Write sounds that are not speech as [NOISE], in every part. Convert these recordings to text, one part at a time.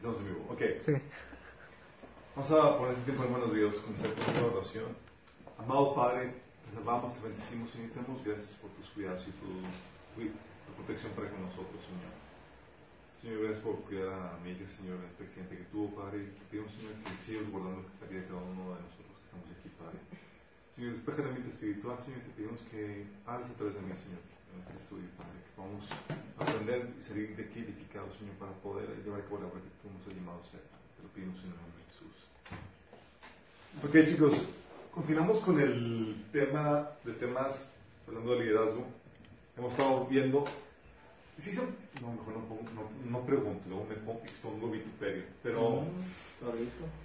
Estamos en vivo. Ok. Sí. Vamos a poner este tiempo en manos de Dios con esta oración. Amado Padre, te alabamos, te bendecimos, Señor, te damos gracias por tus cuidados y tu, tu protección para con nosotros, Señor. Señor, gracias por cuidar a mi hija, Señor, en este accidente que tuvo, Padre. Te pedimos, Señor, que sigas guardando la vida de cada uno de nosotros que estamos aquí, Padre. Señor, despeja la mente espiritual, Señor, te pedimos que hables a través de mí, Señor, en este estudio, Padre, que podamos aprender y salir de aquí edificados, Señor, para poder llevar a cabo la obra que tú nos has llamado a hacer. Te lo pedimos en el nombre de Jesús. Ok, chicos, continuamos con el tema de temas, hablando de liderazgo. Hemos estado viendo. Sí, son, no, mejor no, no, no pregunto, luego me pongo- expongo vituperio. Pero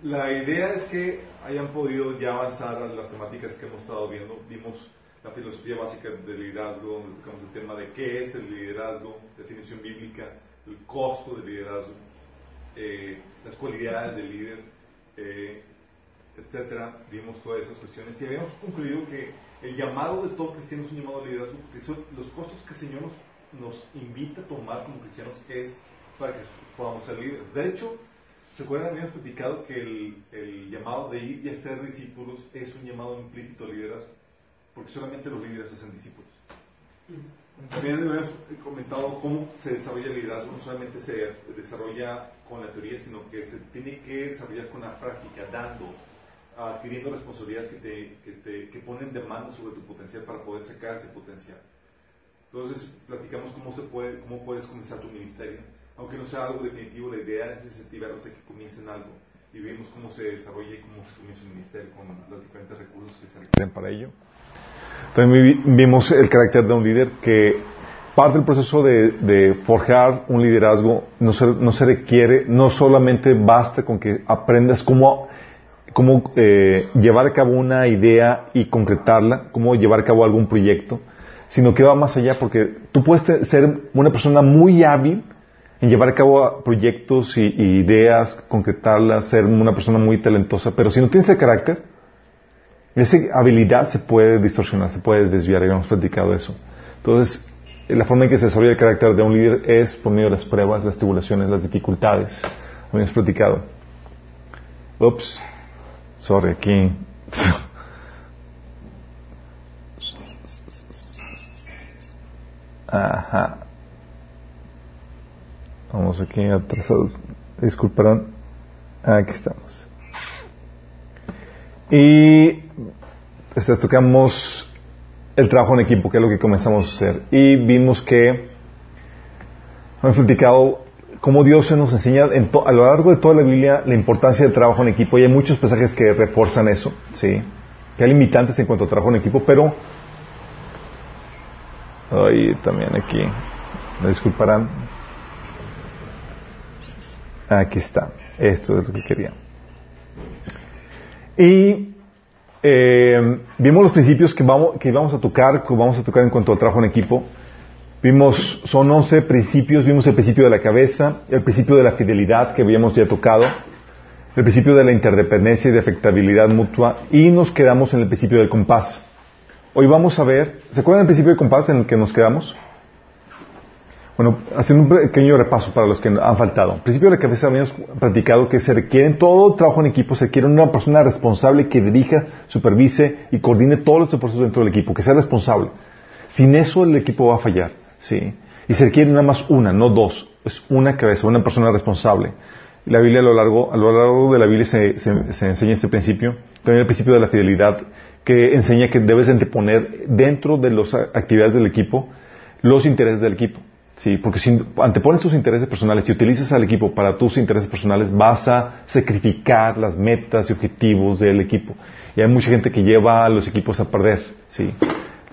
la idea es que hayan podido ya avanzar a las temáticas que hemos estado viendo. Vimos la filosofía básica del liderazgo, donde tocamos el tema de qué es el liderazgo, definición bíblica, el costo del liderazgo, eh, las cualidades del líder, eh, etcétera. Vimos todas esas cuestiones y habíamos concluido que el llamado de todo cristiano es un llamado al liderazgo, porque son los costos que el Señor nos, invita a tomar como cristianos es para que podamos ser líderes. De hecho, ¿se acuerdan? Habíamos platicado que el, el llamado de ir y hacer discípulos es un llamado implícito al liderazgo, porque solamente los líderes hacen discípulos. También habíamos comentado cómo se desarrolla el liderazgo, no solamente se desarrolla con la teoría, sino que se tiene que desarrollar con la práctica, dando, adquiriendo responsabilidades que, te, que, te, que ponen demanda sobre tu potencial para poder sacar ese potencial. Entonces, platicamos cómo, se puede, cómo puedes comenzar tu ministerio. Aunque no sea algo definitivo, la idea es incentivarlos a que comiencen algo. Y vimos cómo se desarrolla y cómo se comienza un ministerio con los diferentes recursos que se requieren para ello. También vi- vimos el carácter de un líder que parte del proceso de, de forjar un liderazgo no se, no se requiere, no solamente basta con que aprendas cómo, cómo eh, llevar a cabo una idea y concretarla, cómo llevar a cabo algún proyecto, sino que va más allá porque tú puedes ser una persona muy hábil en llevar a cabo proyectos y, ideas, concretarlas, ser una persona muy talentosa, pero si no tienes el carácter, esa habilidad se puede distorsionar, se puede desviar, y hemos platicado eso. Entonces, la forma en que se desarrolla el carácter de un líder es por medio de las pruebas, las tribulaciones, las dificultades. Habíamos platicado. Ups, sorry, aquí. [LAUGHS] Ajá. Vamos aquí atrasados. Disculparán. Aquí estamos. Y este, tocamos el trabajo en equipo, que es lo que comenzamos a hacer. Y vimos que hemos platicado cómo Dios se nos enseña en a lo largo de toda la Biblia la importancia del trabajo en equipo. Y hay muchos pasajes que refuerzan eso, ¿sí? Que hay limitantes en cuanto a trabajo en equipo, pero... Ahí también aquí. Me disculparán. Aquí está. Esto es lo que quería. Y eh, vimos los principios que vamos, que vamos a tocar, que vamos a tocar en cuanto al trabajo en equipo. Vimos, son 11 principios, vimos el principio de la cabeza, el principio de la fidelidad que habíamos ya tocado, el principio de la interdependencia y de afectabilidad mutua, y nos quedamos en el principio del compás. Hoy vamos a ver, ¿se acuerdan del principio del compás en el que nos quedamos? Bueno, haciendo un pequeño repaso para los que han faltado. Al principio de la cabeza habíamos platicado que se requiere en todo trabajo en equipo, se requiere una persona responsable que dirija, supervise y coordine todos los esfuerzos dentro del equipo, que sea responsable. Sin eso el equipo va a fallar, ¿sí? Y se requiere nada más una, no dos. Es una cabeza, una persona responsable. La Biblia a lo largo, a lo largo de la Biblia se, se- se enseña este principio. También el principio de la fidelidad, que enseña que debes anteponer dentro de las actividades del equipo los intereses del equipo. Sí, porque si antepones tus intereses personales y utilizas al equipo para tus intereses personales, vas a sacrificar las metas y objetivos del equipo. Y hay mucha gente que lleva a los equipos a perder. Sí.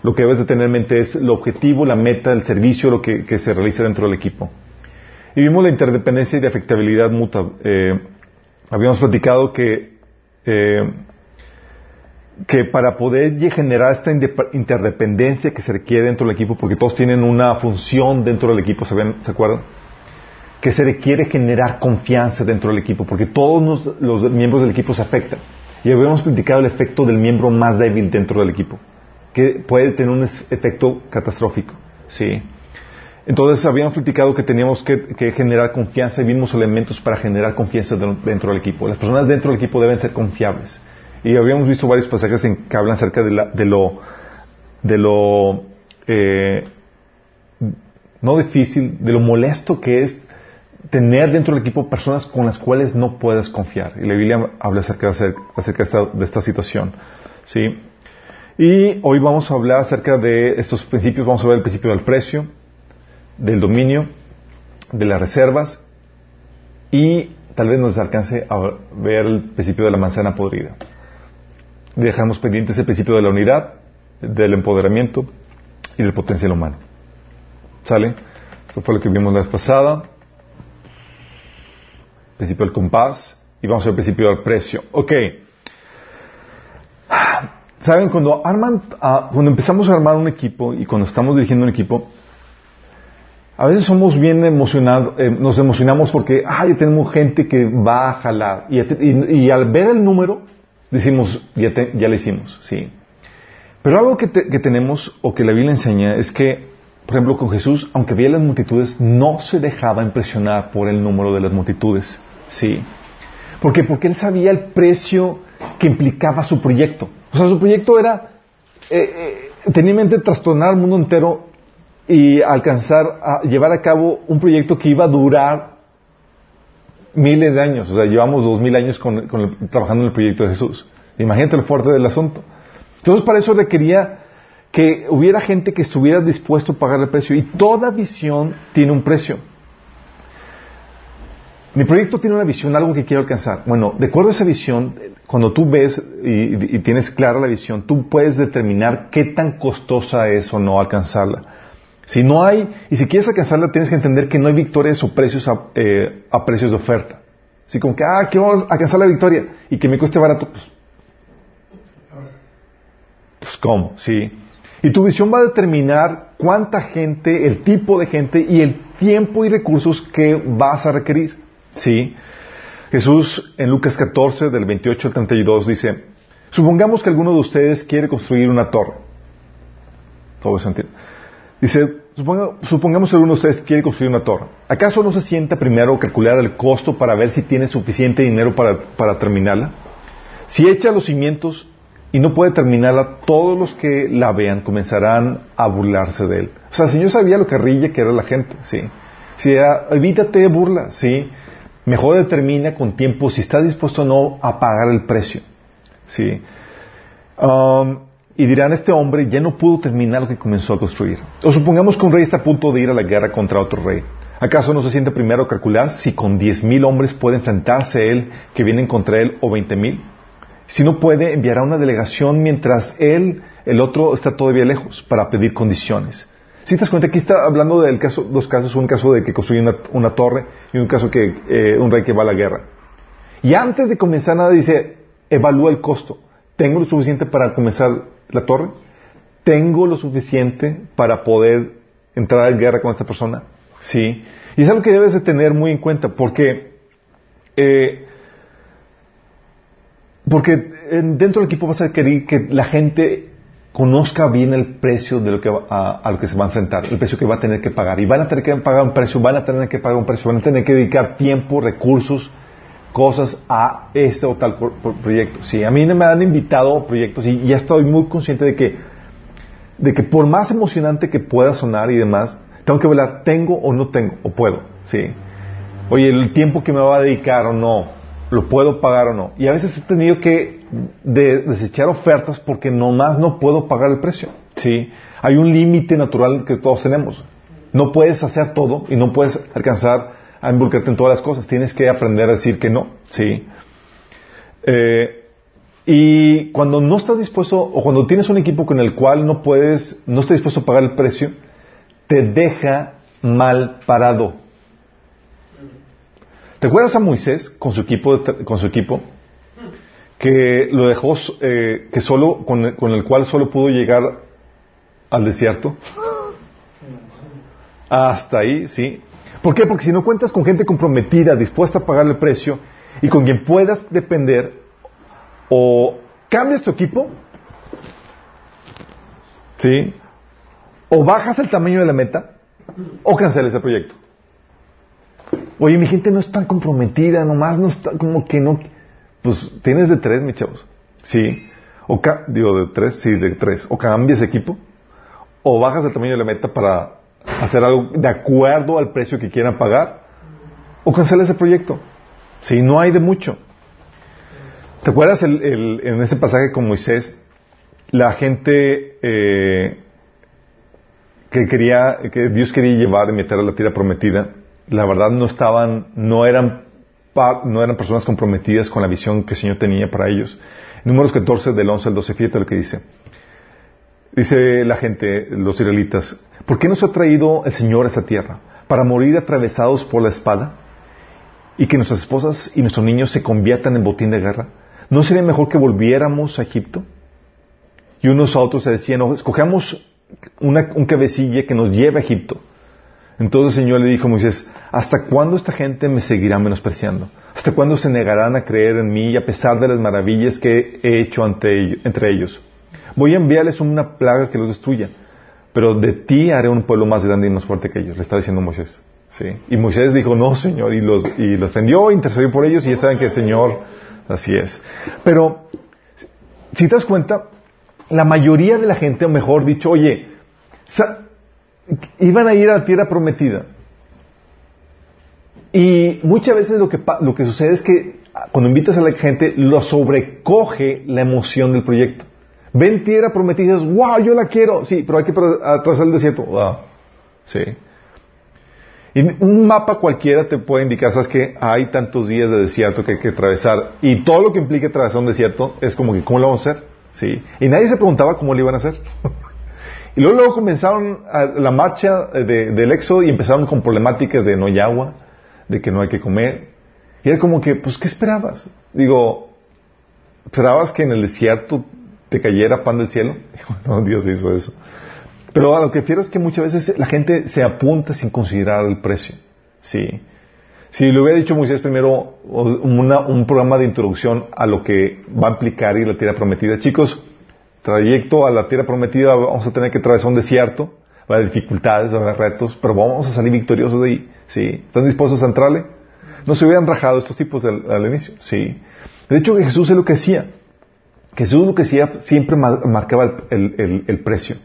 Lo que debes de tener en mente es el objetivo, la meta, el servicio, lo que, que se realiza dentro del equipo. Y vimos la interdependencia y de afectabilidad mutua. Eh, habíamos platicado que, eh, que para poder generar esta interdependencia que se requiere dentro del equipo, porque todos tienen una función dentro del equipo, ¿se, ven- ¿se acuerdan? Que se requiere generar confianza dentro del equipo, porque todos los miembros del equipo se afectan. Y habíamos platicado el efecto del miembro más débil dentro del equipo, que puede tener un efecto catastrófico, ¿sí? Entonces habíamos criticado que teníamos que, generar confianza y vimos elementos para generar confianza dentro del equipo. Las personas dentro del equipo deben ser confiables. Y habíamos visto varios pasajes en que hablan acerca de, lo, de lo eh, no difícil, de lo molesto que es tener dentro del equipo personas con las cuales no puedes confiar. Y la Biblia habla acerca, de, esta, de esta situación. ¿sí? Y hoy vamos a hablar acerca de estos principios. Vamos a ver el principio del precio, del dominio, de las reservas y tal vez nos alcance a ver el principio de la manzana podrida. Dejamos pendientes el principio de la unidad, del empoderamiento y del potencial humano. ¿Sale? Eso fue lo que vimos la vez pasada. Principio del compás. Y vamos al principio del precio. Ok. Saben, cuando arman, ah, cuando empezamos a armar un equipo y cuando estamos dirigiendo un equipo, a veces somos bien emocionados, eh, nos emocionamos porque, ya tenemos gente que va a jalar. Y, al ver el número, decimos, ya, ya lo hicimos, sí. Pero algo que, que, tenemos, o que la Biblia enseña, es que, por ejemplo, con Jesús, aunque veía las multitudes, no se dejaba impresionar por el número de las multitudes, sí. ¿Por qué? Porque él sabía el precio que implicaba su proyecto. O sea, su proyecto era, eh, eh, tenía en mente trastornar al mundo entero y alcanzar a llevar a cabo un proyecto que iba a durar miles de años. O sea, llevamos dos mil años trabajando en el proyecto de Jesús. Imagínate lo fuerte del asunto. Entonces, para eso requería que hubiera gente que estuviera dispuesto a pagar el precio. Y toda visión tiene un precio. Mi proyecto tiene una visión, algo que quiero alcanzar. Bueno, de acuerdo a esa visión, cuando tú ves y, y tienes clara la visión, tú puedes determinar qué tan costosa es o no alcanzarla. Si no hay, y si quieres alcanzarla, tienes que entender que no hay victorias o precios a, eh, precios de oferta. Así como que, ah, quiero alcanzar la victoria y que me cueste barato, pues, pues ¿cómo? Sí. Y tu visión va a determinar cuánta gente, el tipo de gente y el tiempo y recursos que vas a requerir. ¿Sí? Jesús en Lucas 14, del 28 al 32, dice, supongamos que alguno de ustedes quiere construir una torre. Todo eso entiende. Dice, supongamos que alguno de ustedes quiere construir una torre. ¿Acaso no se sienta primero a calcular el costo para ver si tiene suficiente dinero para, terminarla? Si echa los cimientos y no puede terminarla, todos los que la vean comenzarán a burlarse de él. O sea, si yo sabía lo carrilla que era la gente, sí. Si evítate burla, sí. Mejor determina con tiempo si está dispuesto o no a pagar el precio, sí. Um, y dirán, este hombre ya no pudo terminar lo que comenzó a construir. O supongamos que un rey está a punto de ir a la guerra contra otro rey. ¿Acaso no se siente primero calcular si con diez mil hombres puede enfrentarse él que vienen contra él o veinte mil? Si no puede, enviará una delegación mientras él, el otro, está todavía lejos para pedir condiciones. Si te das cuenta, aquí está hablando de caso, dos casos, un caso de que construye una, torre y un caso que eh, un rey que va a la guerra. Y antes de comenzar nada dice, evalúa el costo. ¿Tengo lo suficiente para comenzar la torre? ¿Tengo lo suficiente para poder entrar en guerra con esta persona? Sí. Y es algo que debes de tener muy en cuenta porque, eh, porque dentro del equipo vas a querer que la gente conozca bien el precio de lo que a, lo que se va a enfrentar, el precio que va a tener que pagar. Y van a tener que pagar un precio, van a tener que pagar un precio, van a tener que dedicar tiempo, recursos, cosas a este o tal proyecto. Sí, a mí me han invitado proyectos y ya estoy muy consciente de que, de que por más emocionante que pueda sonar y demás, tengo que velar, tengo o no tengo, o puedo. Sí. Oye, el tiempo que me va a dedicar o no, lo puedo pagar o no. Y a veces he tenido que desechar ofertas porque nomás no puedo pagar el precio. Sí. Hay un límite natural que todos tenemos. No puedes hacer todo y no puedes alcanzar a involucrarte en todas las cosas. Tienes que aprender a decir que no, ¿sí? Eh, y cuando no estás dispuesto, o cuando tienes un equipo con el cual no puedes, no estás dispuesto a pagar el precio, te deja mal parado. ¿Te acuerdas a Moisés con su equipo, con su equipo? Que lo dejó, eh, que solo, con el cual solo pudo llegar al desierto. [LAUGHS] Hasta ahí, sí. ¿Por qué? Porque si no cuentas con gente comprometida, dispuesta a pagar el precio y con quien puedas depender, o cambias tu equipo, ¿sí? O bajas el tamaño de la meta, o cancela ese proyecto. Oye, mi gente no es tan comprometida, nomás no está, como que no. Pues tienes de tres, mis chavos. Sí. O digo, de tres, sí, de tres. O cambias equipo, o bajas el tamaño de la meta para hacer algo de acuerdo al precio que quieran pagar, o cancela ese proyecto. Sí, no hay de mucho. ¿Te acuerdas el, en ese pasaje con Moisés? La gente eh, que quería, que Dios quería llevar y meter a la tierra prometida, la verdad no estaban, no eran, no eran personas comprometidas con la visión que el Señor tenía para ellos. Números 14 del 11 al 12, fíjate lo que dice. Dice la gente, los israelitas, ¿por qué nos ha traído el Señor a esa tierra? ¿Para morir atravesados por la espada? ¿Y que nuestras esposas y nuestros niños se conviertan en botín de guerra? ¿No sería mejor que volviéramos a Egipto? Y unos a otros se decían, no, una, un cabecilla que nos lleve a Egipto. Entonces el Señor le dijo a Moisés, ¿hasta cuándo esta gente me seguirá menospreciando? ¿Hasta cuándo se negarán a creer en mí a pesar de las maravillas que he hecho ante, entre ellos? Voy a enviarles una plaga que los destruya, pero de ti haré un pueblo más grande y más fuerte que ellos, le está diciendo Moisés. ¿sí? Y Moisés dijo, no, Señor, y los, y los defendió, intercedió por ellos, y ya saben que el Señor, así es. Pero, si te das cuenta, la mayoría de la gente, o mejor dicho, oye, iban a ir a la tierra prometida. Y muchas veces lo que, lo que sucede es que cuando invitas a la gente, lo sobrecoge la emoción del proyecto. Ven tierra prometida wow, yo la quiero. Sí, pero hay que atravesar el desierto. Wow. Sí. Y un mapa cualquiera te puede indicar, sabes que hay tantos días de desierto que hay que atravesar. Y todo lo que implique atravesar un desierto es como que, ¿cómo lo vamos a hacer? Sí. Y nadie se preguntaba cómo lo iban a hacer. [LAUGHS] y luego, luego comenzaron la marcha del éxodo y empezaron con problemáticas de no hay agua, de que no hay que comer. Y era como que, pues, ¿qué esperabas? Digo, ¿esperabas que en el desierto te cayera pan del cielo? [LAUGHS] no, Dios hizo eso. Pero a lo que refiero es que muchas veces la gente se apunta sin considerar el precio. Sí. Si le hubiera dicho Moisés primero un programa de introducción a lo que va a implicar ir a la tierra prometida, chicos, trayecto a la tierra prometida vamos a tener que atravesar un desierto, va a haber dificultades, va a haber retos, pero vamos a salir victoriosos de ahí. ¿Sí? ¿Están dispuestos a entrarle? No se hubieran rajado estos tipos al inicio. Sí. De hecho, Jesús es lo que hacía. Jesús lo que hacía siempre marcaba el precio.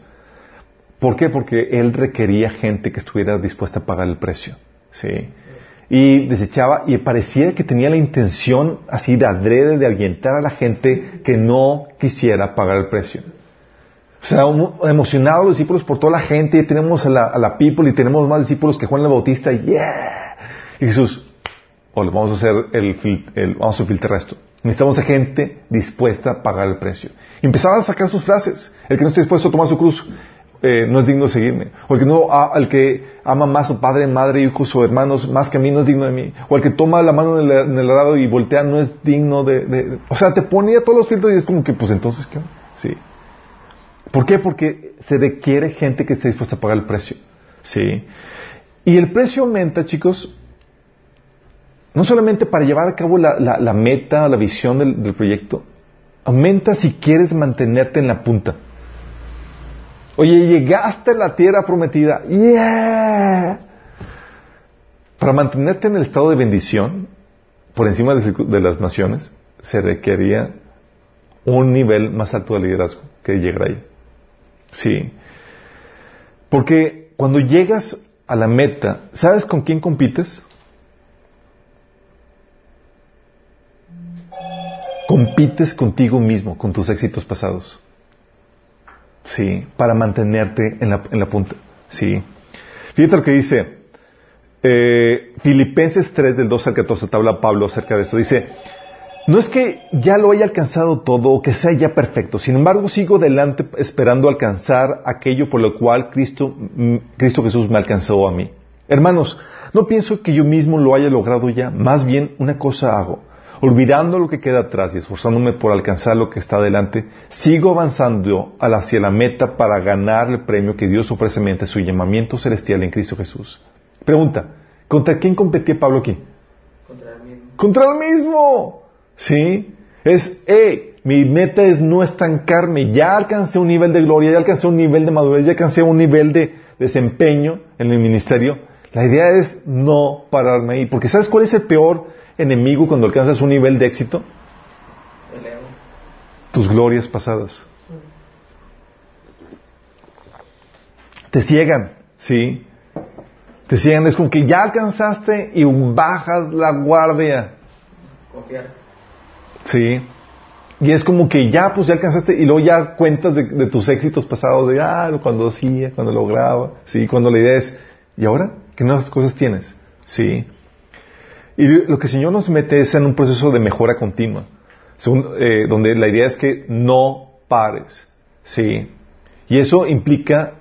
¿Por qué? Porque él requería gente que estuviera dispuesta a pagar el precio. ¿sí? Y desechaba, y parecía que tenía la intención así de adrede de alientar a la gente que no quisiera pagar el precio. O sea, emocionados los discípulos por toda la gente, y tenemos a la, people y tenemos más discípulos que Juan el Bautista, yeah. Y Jesús, ole, vamos a hacer el, el, vamos a filtrar esto. Necesitamos a gente dispuesta a pagar el precio. Y empezaban a sacar sus frases. El que no esté dispuesto a tomar su cruz, eh, no es digno de seguirme. O el que, no, el que ama más a su padre, madre, hijos o hermanos más que a mí no es digno de mí. O el que toma la mano en el, arado y voltea no es digno de, O sea, te ponía todos los filtros y es como que, pues entonces, ¿qué? Sí. ¿Por qué? Porque se requiere gente que esté dispuesta a pagar el precio. Sí. Y el precio aumenta, chicos, no solamente para llevar a cabo la, la, meta, la visión del, del proyecto, aumenta si quieres mantenerte en la punta. Oye, llegaste a la tierra prometida. ¡Yeah! Para mantenerte en el estado de bendición, por encima de las naciones, se requería un nivel más alto de liderazgo que llegar ahí. Sí. Porque cuando llegas a la meta, ¿sabes con quién compites? Compites contigo mismo, con tus éxitos pasados. Sí, para mantenerte en la, punta. Sí. Fíjate lo que dice eh, Filipenses 3 del 12 al 14, te habla Pablo acerca de esto. Dice, no es que ya lo haya alcanzado todo o que sea ya perfecto, sin embargo sigo adelante esperando alcanzar aquello por lo cual Cristo, mm, Cristo Jesús me alcanzó a mí. Hermanos, no pienso que yo mismo lo haya logrado ya, más bien una cosa hago olvidando lo que queda atrás y esforzándome por alcanzar lo que está adelante, sigo avanzando hacia la meta para ganar el premio que Dios ofrece mediante su llamamiento celestial en Cristo Jesús. Pregunta, ¿contra quién competía Pablo aquí? Contra el mismo. Contra el mismo. ¿Sí? Es, eh, mi meta es no estancarme. Ya alcancé un nivel de gloria, ya alcancé un nivel de madurez, ya alcancé un nivel de desempeño en el ministerio. La idea es no pararme ahí. Porque ¿sabes cuál es el peor enemigo cuando alcanzas un nivel de éxito? Tus glorias pasadas. Te ciegan, ¿sí? Te ciegan. Es como que ya alcanzaste y bajas la guardia. Confiar. Sí. Y es como que ya, pues ya alcanzaste y luego ya cuentas de, de tus éxitos pasados, de ah, cuando hacía, cuando lograba, sí, cuando la idea es, ¿y ahora? ¿Qué nuevas cosas tienes? Sí. Y lo que el Señor nos mete es en un proceso de mejora continua, eh, donde la idea es que no pares, sí. Y eso implica,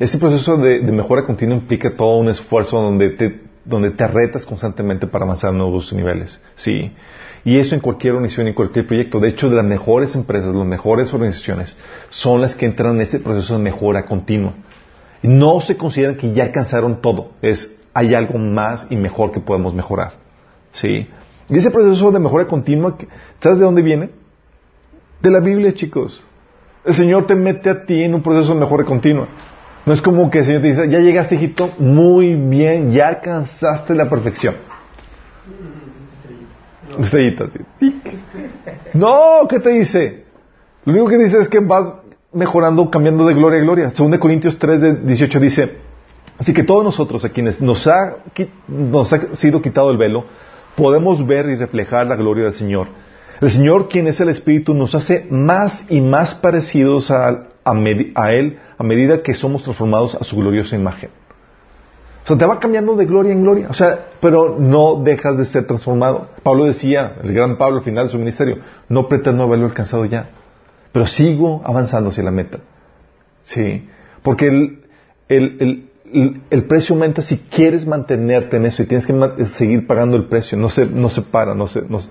ese proceso de, mejora continua implica todo un esfuerzo donde te, donde te retas constantemente para avanzar a nuevos niveles, sí. Y eso en cualquier organización y cualquier proyecto. De hecho, las mejores empresas, las mejores organizaciones, son las que entran en ese proceso de mejora continua. No se consideran que ya alcanzaron todo. Es, hay algo más y mejor que podemos mejorar. ¿Sí? Y ese proceso de mejora continua, ¿sabes de dónde viene? De la Biblia, chicos. El Señor te mete a ti en un proceso de mejora continua. No es como que el Señor te dice, ya llegaste, hijito, muy bien, ya alcanzaste la perfección. Estrellita, tic. No, ¿qué te dice? Lo único que dice es que vas mejorando, cambiando de gloria a gloria. Según de Corintios 3, de 18 dice, así que todos nosotros a quienes nos ha, nos ha sido quitado el velo, podemos ver y reflejar la gloria del Señor. El Señor, quien es el Espíritu, nos hace más y más parecidos a, a, Él a medida que somos transformados a su gloriosa imagen. O sea, te va cambiando de gloria en gloria. O sea, pero no dejas de ser transformado. Pablo decía, el gran Pablo al final de su ministerio, no pretendo haberlo alcanzado ya, pero sigo avanzando hacia la meta. Sí, porque el, el, el, el precio aumenta si quieres mantenerte en eso y tienes que seguir pagando el precio. No se, no se para, no se, no, se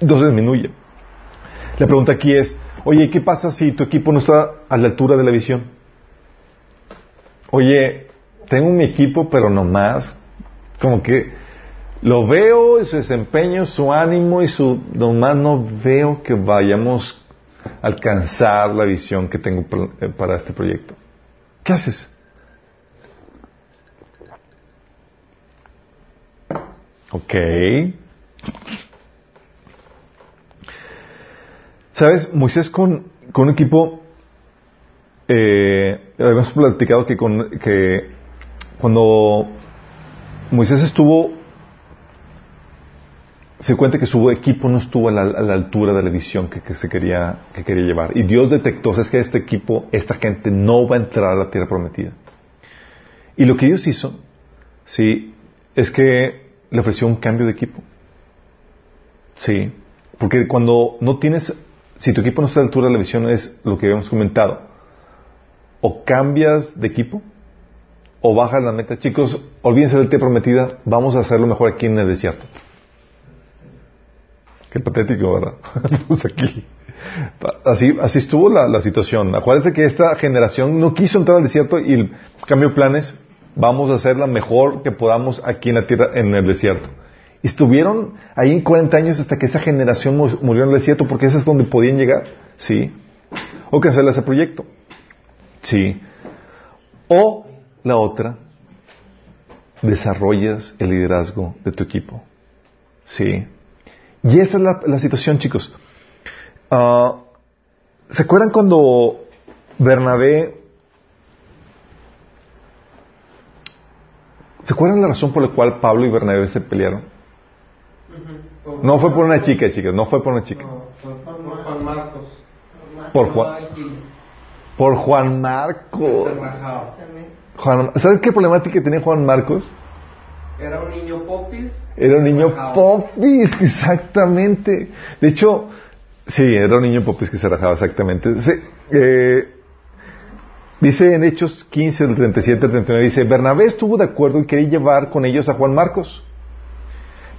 disminuye. La pregunta aquí es, oye, ¿qué pasa si tu equipo no está a la altura de la visión? Oye, tengo mi equipo, pero nomás, como que lo veo, y su desempeño, su ánimo y su, nomás no veo que vayamos a alcanzar la visión que tengo para este proyecto. ¿Qué haces? Ok. ¿Sabes? Moisés con, con un equipo, eh, habíamos platicado que, cuando Moisés estuvo, se cuenta que su equipo no estuvo a la, a la altura de la visión que, que, se quería, que quería llevar. Y Dios detectó, es que este equipo, esta gente no va a entrar a la tierra prometida. Y lo que Dios hizo, sí, es que le ofreció un cambio de equipo. Sí, porque cuando no tienes, si tu equipo no está a la altura de la visión, es lo que habíamos comentado, o cambias de equipo, o bajas la meta. Chicos, olvídense del té prometida, vamos a hacerlo mejor aquí en el desierto. Qué patético, ¿verdad? [LAUGHS] Pues aquí. Así, así estuvo la, la, situación. Acuérdense que esta generación no quiso entrar al desierto y de planes, vamos a hacer la mejor que podamos aquí en la tierra, en el desierto. Y estuvieron ahí en 40 años hasta que esa generación murió en el desierto porque ese es donde podían llegar. Sí. O cancelar ese proyecto. Sí. O la otra, desarrollas el liderazgo de tu equipo. Sí. Y esa es la, situación, chicos. Uh, ¿Se acuerdan cuando Bernabé... ¿Se acuerdan la razón por la cual Pablo y Bernabé se pelearon? Uh -huh. No fue por una chica, chicas, no fue por una chica. No, fue por Juan Marcos. Por Juan. Por Juan Marcos. Juan, ¿Sabes qué problemática tenía Juan Marcos? Era un niño popis. Era un niño popis, exactamente. De hecho, sí, era un niño popis que se rajaba, exactamente. Sí, eh, dice en Hechos 15, del 37 al 39, dice, Bernabé estuvo de acuerdo y quería llevar con ellos a Juan Marcos.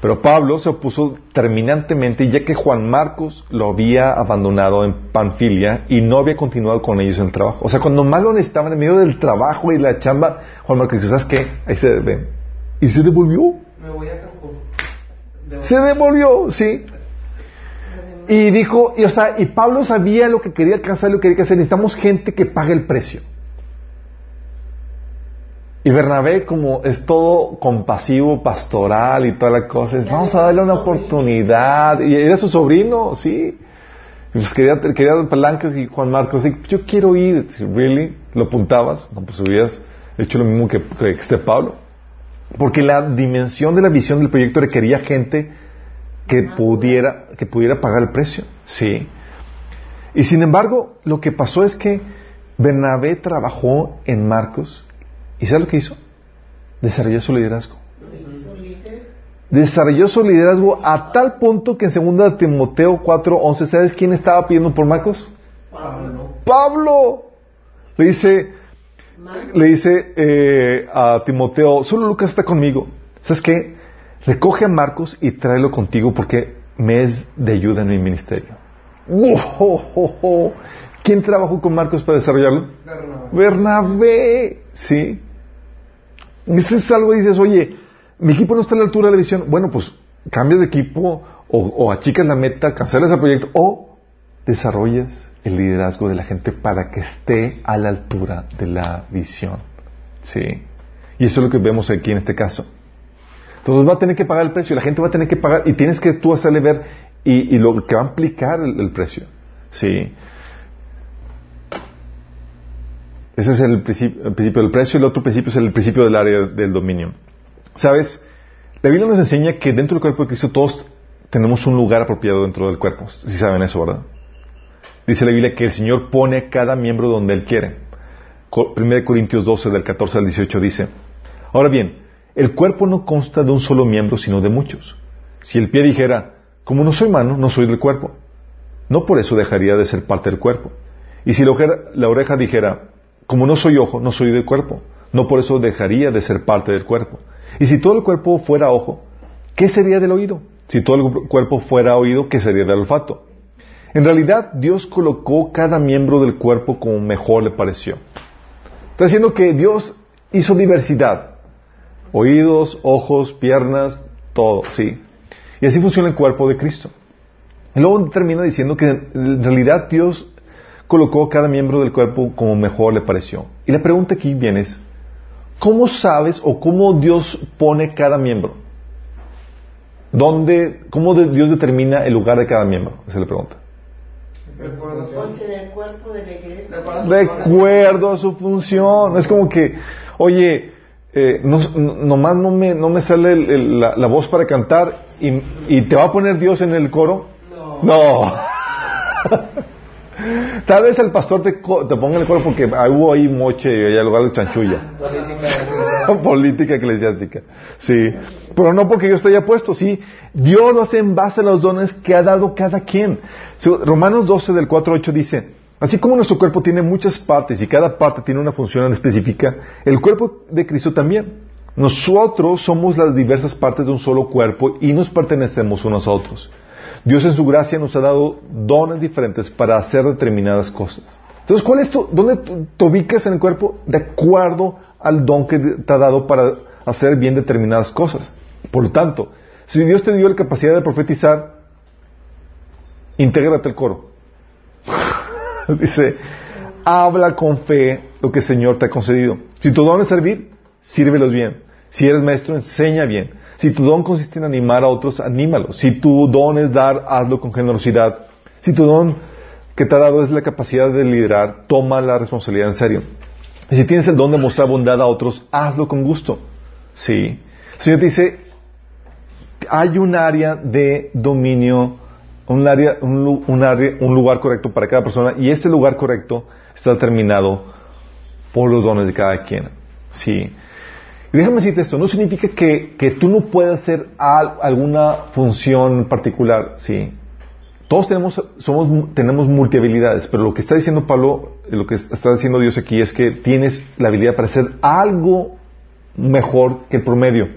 Pero Pablo se opuso terminantemente ya que Juan Marcos lo había abandonado en Panfilia y no había continuado con ellos en el trabajo. O sea, cuando más lo necesitaban en medio del trabajo y la chamba, Juan Marcos ¿sabes qué? Ahí se ven. Y se devolvió. Me voy a Cancún. Se devolvió, sí. Y dijo, y, o sea, y Pablo sabía lo que quería alcanzar, lo que quería hacer. Necesitamos gente que pague el precio. Y Bernabé, como es todo compasivo, pastoral y toda la cosa, es, vamos a darle una oportunidad. Y era su sobrino, sí. Y pues quería, quería palancas y Juan Marcos, yo quiero ir. ¿Really? ¿Lo apuntabas? No, pues hubieras hecho lo mismo que, que este Pablo. Porque la dimensión de la visión del proyecto requería gente que pudiera, que pudiera pagar el precio. Sí. Y sin embargo, lo que pasó es que Bernabé trabajó en Marcos ¿Y sabes lo que hizo? Desarrolló su liderazgo. Desarrolló su liderazgo a tal punto que en 2 Timoteo 4:11, ¿sabes quién estaba pidiendo por Marcos? Pablo. Pablo. Le dice, le dice eh, a Timoteo, solo Lucas está conmigo. ¿Sabes qué? Recoge a Marcos y tráelo contigo porque me es de ayuda en mi ministerio. [LAUGHS] ¿Quién trabajó con Marcos para desarrollarlo? Bernabé. Bernabé. Sí. Es algo y dices, oye, mi equipo no está a la altura de la visión. Bueno, pues cambias de equipo o, achicas la meta, cancelas el proyecto o desarrollas el liderazgo de la gente para que esté a la altura de la visión. Sí. Y eso es lo que vemos aquí en este caso. Entonces va a tener que pagar el precio, la gente va a tener que pagar y tienes que tú hacerle ver y, y lo que va a implicar el, el precio. Sí. Ese es el principio, el principio, del precio y el otro principio es el principio del área del dominio. ¿Sabes? La Biblia nos enseña que dentro del cuerpo de Cristo todos tenemos un lugar apropiado dentro del cuerpo. Si saben eso, ¿verdad? Dice la Biblia que el Señor pone a cada miembro donde Él quiere. 1 Corintios 12, del 14 al 18 dice, Ahora bien, el cuerpo no consta de un solo miembro, sino de muchos. Si el pie dijera, como no soy mano, no soy del cuerpo, no por eso dejaría de ser parte del cuerpo. Y si la oreja, la oreja dijera, como no soy ojo, no soy del cuerpo. No por eso dejaría de ser parte del cuerpo. Y si todo el cuerpo fuera ojo, ¿qué sería del oído? Si todo el cuerpo fuera oído, ¿qué sería del olfato? En realidad, Dios colocó cada miembro del cuerpo como mejor le pareció. Está diciendo que Dios hizo diversidad. Oídos, ojos, piernas, todo, sí. Y así funciona el cuerpo de Cristo. Y luego termina diciendo que en realidad Dios colocó cada miembro del cuerpo como mejor le pareció. Y la pregunta aquí viene es, ¿cómo sabes o cómo Dios pone cada miembro? ¿Dónde, ¿Cómo Dios determina el lugar de cada miembro? Esa es la pregunta. De acuerdo a su función. Es como que, oye, eh, no, nomás no me, no me sale el, el, la, la, voz para cantar y, y, te va a poner Dios en el coro. No. No. [LAUGHS] Tal vez el pastor te, te ponga el coro porque hubo ahí moche y allá lugar de chanchulla. [LAUGHS] Política. [LAUGHS] Política eclesiástica. Sí. Pero no porque yo esté ya puesto, sí. Dios lo hace en base a los dones que ha dado cada quien. Romanos 12 del 4 8 dice, así como nuestro cuerpo tiene muchas partes y cada parte tiene una función específica, el cuerpo de Cristo también. Nosotros somos las diversas partes de un solo cuerpo y nos pertenecemos unos a otros. Dios en su gracia nos ha dado dones diferentes para hacer determinadas cosas. Entonces, ¿cuál es tu, dónde te ubicas en el cuerpo? De acuerdo al don que te ha dado para hacer bien determinadas cosas. Por lo tanto, si Dios te dio la capacidad de profetizar, intégrate al coro. [LAUGHS] Dice, habla con fe lo que el Señor te ha concedido. Si tu don es servir, sírvelos bien. Si eres maestro, enseña bien. Si tu don consiste en animar a otros, anímalos. Si tu don es dar, hazlo con generosidad. Si tu don que te ha dado es la capacidad de liderar, toma la responsabilidad en serio. Y si tienes el don de mostrar bondad a otros, hazlo con gusto. Sí. El Señor te dice, hay un área de dominio, un área, un, un, área, un lugar correcto para cada persona y ese lugar correcto está determinado por los dones de cada quien. Sí. Y déjame decirte esto, no significa que, que tú no puedas hacer al, alguna función particular, sí. Todos tenemos, somos, tenemos pero lo que está diciendo Pablo, lo que está diciendo Dios aquí es que tienes la habilidad para hacer algo mejor que el promedio.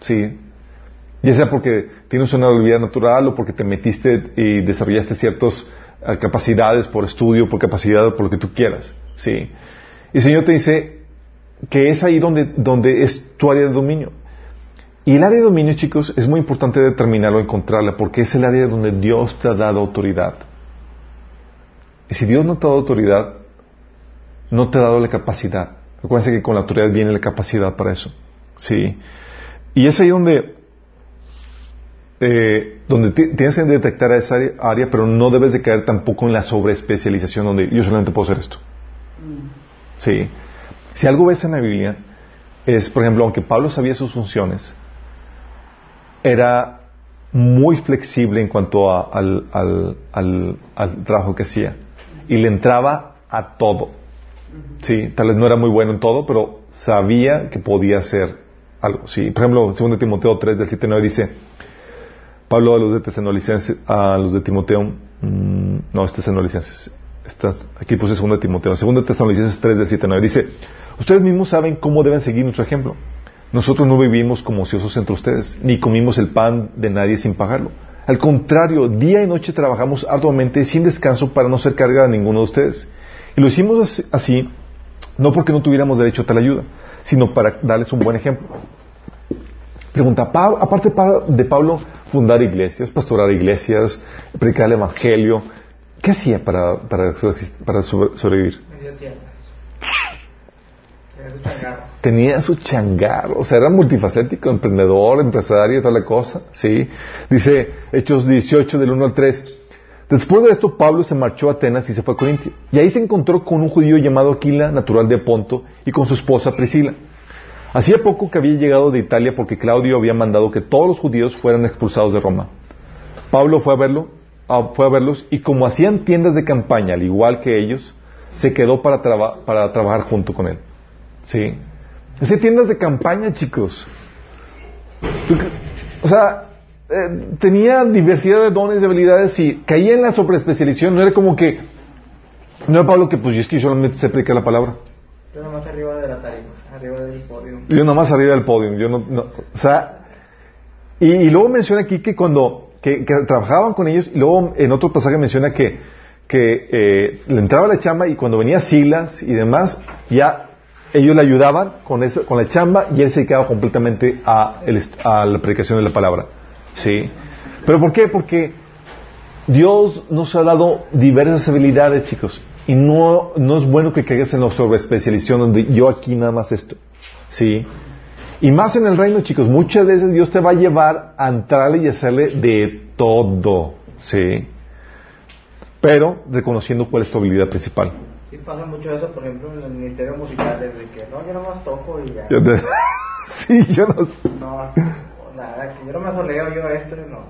Sí. Ya sea porque tienes una habilidad natural o porque te metiste y desarrollaste ciertas capacidades por estudio, por capacidad, por lo que tú quieras. Sí. Y el Señor te dice, que es ahí donde, donde es tu área de dominio. Y el área de dominio, chicos, es muy importante determinarlo, encontrarla, porque es el área donde Dios te ha dado autoridad. Y si Dios no te ha dado autoridad, no te ha dado la capacidad. Recuerden que con la autoridad viene la capacidad para eso. Sí. Y es ahí donde, eh, donde tienes que detectar esa área, pero no debes de caer tampoco en la sobreespecialización donde yo solamente puedo hacer esto. Sí. Si algo ves en la Biblia, es, por ejemplo, aunque Pablo sabía sus funciones, era muy flexible en cuanto al, al, trabajo que hacía. Y le entraba a todo. Sí, tal vez no era muy bueno en todo, pero sabía que podía hacer algo. Sí, por ejemplo, 2 Timoteo 3 del 7 9 dice, Pablo a los de Tesalonicenses, a los de Timoteo, mm, no, es Tesalonicenses, aquí puse 2 de Timoteo, 2 de Tesalonicenses 3 del 7 9 dice, ustedes mismos saben cómo deben seguir nuestro ejemplo. Nosotros no vivimos como ociosos entre ustedes, ni comimos el pan de nadie sin pagarlo. Al contrario, día y noche trabajamos arduamente sin descanso para no ser carga a ninguno de ustedes. Y lo hicimos así, no porque no tuviéramos derecho a tal ayuda, sino para darles un buen ejemplo. Pregunta, aparte de Pablo, fundar iglesias, pastorar iglesias, predicar el Evangelio, ¿qué hacía para, para sobrevivir? Tenía su changar, o sea, era multifacético, emprendedor, empresario, toda la cosa, ¿sí? Dice Hechos 18 del 1 al 3. Después de esto, Pablo se marchó a Atenas y se fue a Corintio. Y ahí se encontró con un judío llamado Aquila, natural de Ponto, y con su esposa Priscila. Hacía poco que había llegado de Italia porque Claudio había mandado que todos los judíos fueran expulsados de Roma. Pablo fue a verlo, fue a verlos y como hacían tiendas de campaña, al igual que ellos, se quedó para trabajar junto con él. ¿Sí? Hacía tiendas de campaña, chicos. O sea, eh, tenía diversidad de dones y habilidades y caía en la sobreespecialización. No era como que, no era Pablo que pues es que yo solamente sé predicar la palabra. Yo nomás arriba de la tarima, arriba del podio. Yo nomás arriba del podio. Yo no, o sea, y, luego menciona aquí que cuando que, trabajaban con ellos, y luego en otro pasaje menciona que, que eh, le entraba la chamba y cuando venía Silas y demás, ya ellos le ayudaban con, con la chamba y él se dedicaba completamente a, a la predicación de la palabra. ¿Sí? ¿Pero por qué? Porque Dios nos ha dado diversas habilidades, chicos. Y no, no es bueno que caigas en la sobreespecialización donde yo aquí nada más esto. ¿Sí? Y más en el reino, chicos, muchas veces Dios te va a llevar a entrarle y hacerle de todo. ¿Sí? Pero reconociendo cuál es tu habilidad principal. Sí pasa mucho eso, por ejemplo, en el ministerio musical, desde que no, yo nomás toco y ya. [LAUGHS] sí, yo no No, nada, que yo no me soleo yo esto y no.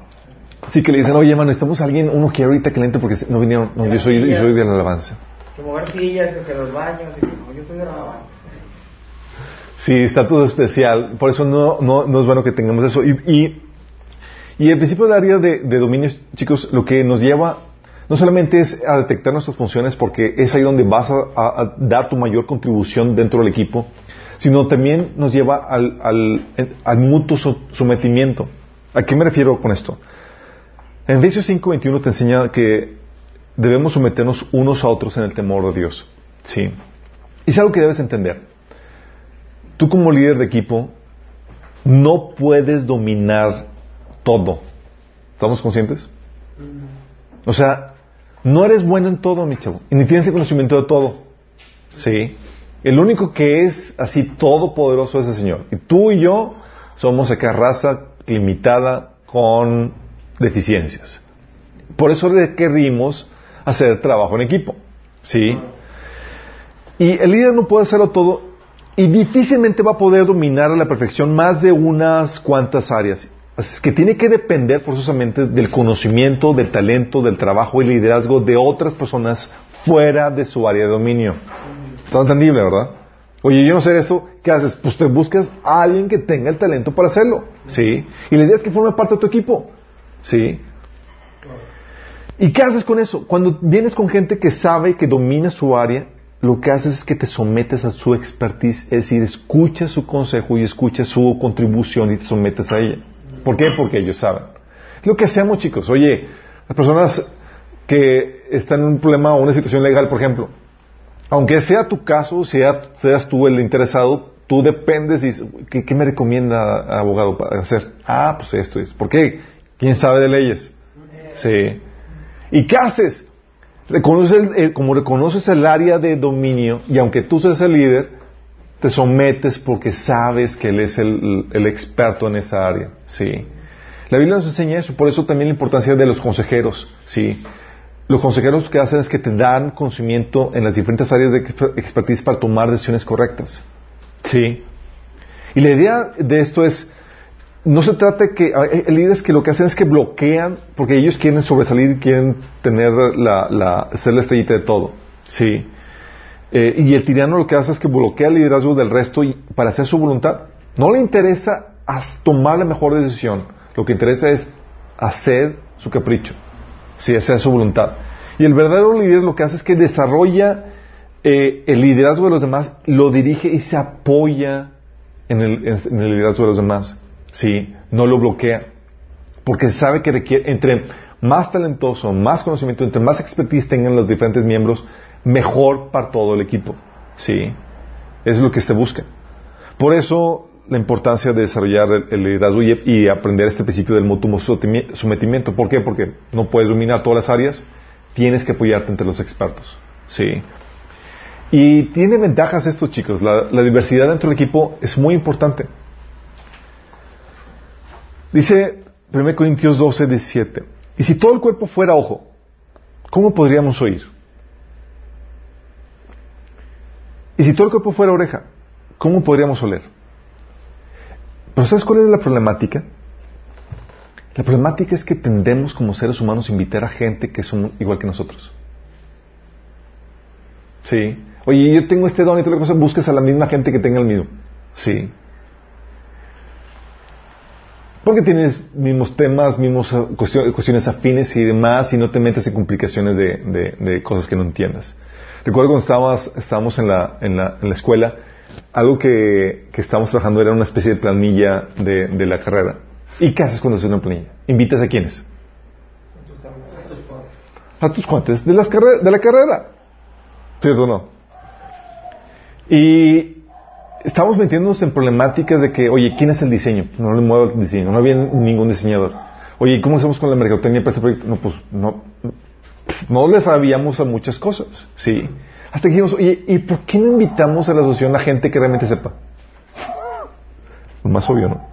Sí, que le dicen, oye, mano, estamos alguien, uno que ahorita cliente porque no vinieron, no, yo soy, yo soy de la alabanza. Que mover sillas, que los baños, y que no, yo soy de la alabanza. Sí, está todo especial, por eso no, no, no es bueno que tengamos eso. Y, y, y el principio del área de, de dominio, chicos, lo que nos lleva no solamente es a detectar nuestras funciones porque es ahí donde vas a, dar tu mayor contribución dentro del equipo, sino también nos lleva al, al, mutuo sometimiento. ¿A qué me refiero con esto? En Efesios 5:21 te enseña que debemos someternos unos a otros en el temor de Dios. ¿Sí? Y es algo que debes entender. Tú como líder de equipo no puedes dominar todo. ¿Estamos conscientes? O sea, no eres bueno en todo, mi chavo. Y ni tienes el conocimiento de todo. Sí. El único que es así todopoderoso es el Señor. Y tú y yo somos esa raza limitada con deficiencias. Por eso requerimos hacer trabajo en equipo. ¿Sí? Y el líder no puede hacerlo todo y difícilmente va a poder dominar a la perfección más de unas cuantas áreas. Es que tiene que depender forzosamente del conocimiento, del talento, del trabajo y liderazgo de otras personas fuera de su área de dominio. Está entendible, ¿verdad? Oye, yo no sé esto, ¿qué haces? Pues te buscas a alguien que tenga el talento para hacerlo, ¿sí? Y la idea es que forme parte de tu equipo, ¿sí? ¿Y qué haces con eso? Cuando vienes con gente que sabe, que domina su área, lo que haces es que te sometes a su expertise, es decir, escuchas su consejo y escuchas su contribución y te sometes a ella. ¿Por qué? Porque ellos saben. Lo que hacemos, chicos. Oye, las personas que están en un problema o una situación legal, por ejemplo, aunque sea tu caso, sea, seas tú el interesado, tú dependes y ¿qué, qué me recomienda abogado para hacer? Ah, pues esto es. ¿Por qué? ¿Quién sabe de leyes? Sí. ¿Y qué haces? Reconoces como reconoces el área de dominio y aunque tú seas el líder, te sometes porque sabes que Él es el, experto en esa área. Sí. La Biblia nos enseña eso, por eso también la importancia de los consejeros. Sí. Los consejeros que hacen es que te dan conocimiento en las diferentes áreas de expertise para tomar decisiones correctas. Sí. Y la idea de esto es, no se trata que, el líder es que lo que hacen es que bloquean, porque ellos quieren sobresalir quieren tener la, la, ser la estrellita de todo. Sí. Eh, y el tirano lo que hace es que bloquea el liderazgo del resto y, para hacer su voluntad. No le interesa tomar la mejor decisión. Lo que interesa es hacer su capricho. Sí, hacer su voluntad. Y el verdadero líder lo que hace es que desarrolla eh, el liderazgo de los demás, lo dirige y se apoya en el, en el liderazgo de los demás. Sí, no lo bloquea. Porque sabe que requiere, entre más talentoso, más conocimiento, entre más expertise tengan los diferentes miembros, mejor para todo el equipo. Sí, es lo que se busca. Por eso la importancia de desarrollar el, liderazgo y, aprender este principio del mutuo sometimiento. ¿Por qué? Porque no puedes dominar todas las áreas, tienes que apoyarte entre los expertos. Sí. Y tiene ventajas esto, chicos. La, la diversidad dentro del equipo es muy importante. Dice 1 Corintios 12, 17. Y si todo el cuerpo fuera ojo, ¿cómo podríamos oír? Y si todo el cuerpo fuera oreja, ¿cómo podríamos oler? Pero ¿sabes cuál es la problemática? La problemática es que tendemos como seres humanos a invitar a gente que son igual que nosotros. Sí. Oye, yo tengo este don y toda la cosa, buscas a la misma gente que tenga el mismo. Sí. Porque tienes mismos temas, mismos eh, cuestiones, afines y demás, y no te metes en complicaciones de, cosas que no entiendas. Recuerdo cuando estábamos, estábamos en, la, en, la, en la escuela, algo que, estábamos trabajando era una especie de planilla de, de la carrera. ¿Y qué haces cuando haces una planilla? ¿Invitas a quiénes? A tus cuantes de, las de la carrera. ¿Cierto o no? Y estamos metiéndonos en problemáticas de que, oye, ¿quién es el diseño? No le muevo el diseño, no había ningún diseñador. Oye, ¿cómo hacemos con la mercadotecnia para este proyecto? No, pues no, no le sabíamos a muchas cosas, ¿sí? Hasta que dijimos, oye, ¿y por qué no invitamos a la asociación a gente que realmente sepa? Lo más obvio, ¿no?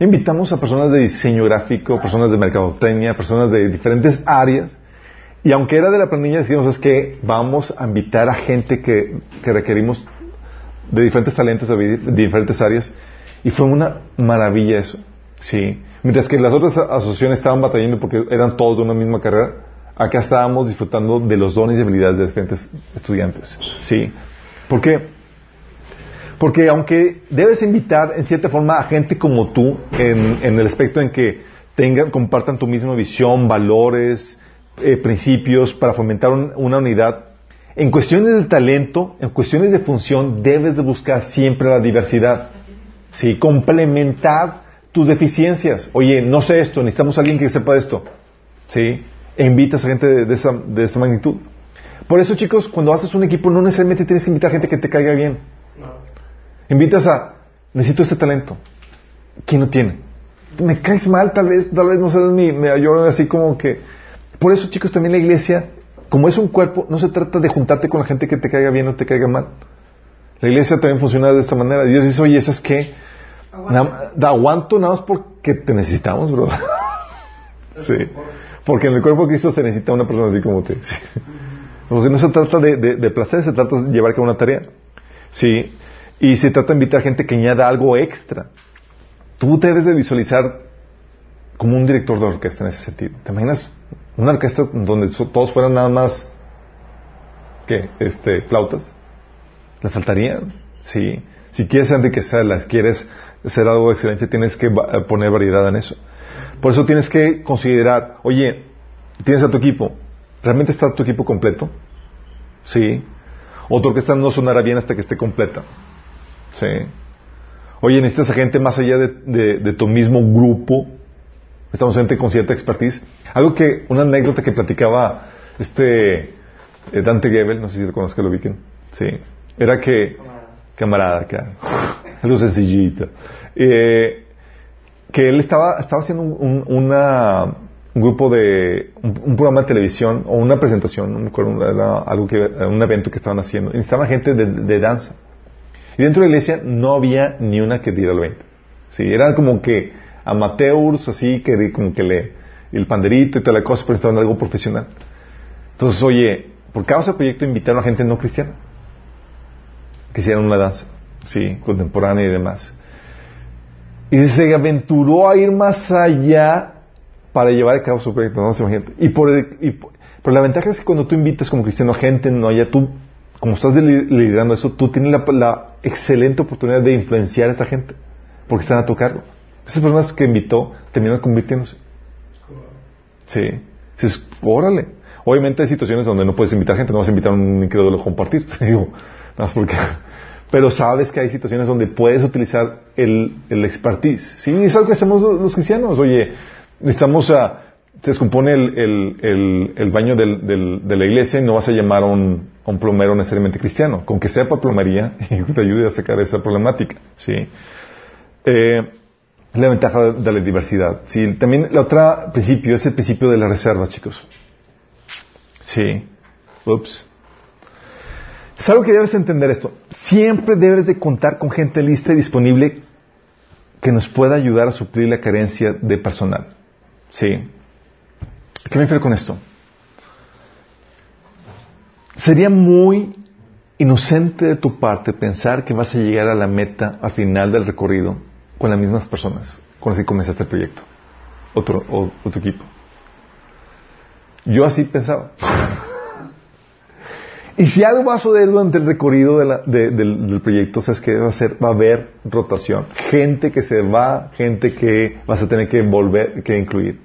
Invitamos a personas de diseño gráfico, personas de mercadotecnia, personas de diferentes áreas, y aunque era de la planilla, decimos es que vamos a invitar a gente que, que requerimos de diferentes talentos, de diferentes áreas, y fue una maravilla eso, sí. Mientras que las otras asociaciones estaban batallando porque eran todos de una misma carrera, acá estábamos disfrutando de los dones y habilidades de diferentes estudiantes, sí. ¿Por qué? Porque aunque debes invitar en cierta forma a gente como tú, en, el aspecto en que tengan, compartan tu misma visión, valores, eh, principios, para fomentar una unidad, en cuestiones de talento, en cuestiones de función, debes de buscar siempre la diversidad. Sí, complementar tus deficiencias. Oye, no sé esto, necesitamos a alguien que sepa esto. Sí, e invitas a gente de, esa, de esa magnitud. Por eso, chicos, cuando haces un equipo, no necesariamente tienes que invitar a gente que te caiga bien. Invitas a, necesito este talento. ¿Quién lo tiene? Me caes mal, tal vez, tal vez no sabes mi, me yo así como que. Por eso, chicos, también la iglesia como es un cuerpo, no se trata de juntarte con la gente que te caiga bien o te caiga mal. La iglesia también funciona de esta manera. Dios dice, oye, ¿esas qué? Da aguanto nada más porque te necesitamos, bro. [LAUGHS] sí. Porque en el cuerpo de Cristo se necesita una persona así como. Sí. Porque no se trata de, placer, se trata de llevar a una tarea. Sí. Y se trata de invitar a gente que añada algo extra. Tú debes de visualizar como un director de orquesta en ese sentido. ¿Te imaginas una orquesta donde todos fueran nada más que este flautas le faltarían sí si quieres enriquecerlas quieres hacer algo excelente tienes que poner variedad en eso. Por eso tienes que considerar oye tienes a tu equipo realmente está tu equipo completo sí. O tu orquesta no sonará bien hasta que esté completa sí. Oye necesitas a gente más allá de tu mismo grupo Estamos gente con cierta expertise. Algo que, una anécdota que platicaba este eh, Dante Gebel, no sé si lo conozco, lo ubiquen, sí, era que camarada acá, [LAUGHS] algo sencillito. Eh, que él estaba, estaba haciendo un, un grupo de, un, programa de televisión o una presentación, no algo que, un evento que estaban haciendo. Y gente de, de, danza. Y dentro de la iglesia no había ni una que diera el 20. Sí, eran como que amateurs, así, que como que le, el panderito y toda la cosa, pero estaban algo profesional. Entonces, oye, por causa del proyecto invitaron a gente no cristiana que hicieran una danza, sí, contemporánea y demás. Y se aventuró a ir más allá para llevar a cabo su proyecto, no se Y por, y la ventaja es que cuando tú invitas como cristiano a gente no allá, tú, como estás liderando eso, tú tienes la, excelente oportunidad de influenciar a esa gente, porque están a tu cargo. Esas personas que invitó terminan convirtiéndose. Sí. Dices, órale. Obviamente hay situaciones donde no puedes invitar gente, no vas a invitar a un incrédulo a compartir. [LAUGHS] Digo, más porque pero sabes que hay situaciones donde puedes utilizar el, el expertise. Sí, es algo que hacemos los cristianos. Oye, necesitamos a, se descompone el, el, el baño del, del, de la iglesia y no vas a llamar a un, a un, plomero necesariamente cristiano, con que sepa plomería [LAUGHS] y te ayude a sacar esa problemática. Sí. Eh, la ventaja de la diversidad. Sí, también el otro principio es el principio de la reserva, chicos. Sí. Ups. Es algo que debes entender esto. Siempre debes de contar con gente lista y disponible que nos pueda ayudar a suplir la carencia de personal. ¿Sí? ¿Qué me refiero con esto? Sería muy inocente de tu parte pensar que vas a llegar a la meta al final del recorrido con las mismas personas con las que comenzaste el proyecto otro, o, tu equipo. Yo así pensaba. Y si algo va a suceder durante el recorrido del, proyecto, ¿sabes qué va a ser? Va a haber rotación. Gente que se va, gente que vas a tener que volver, que incluir.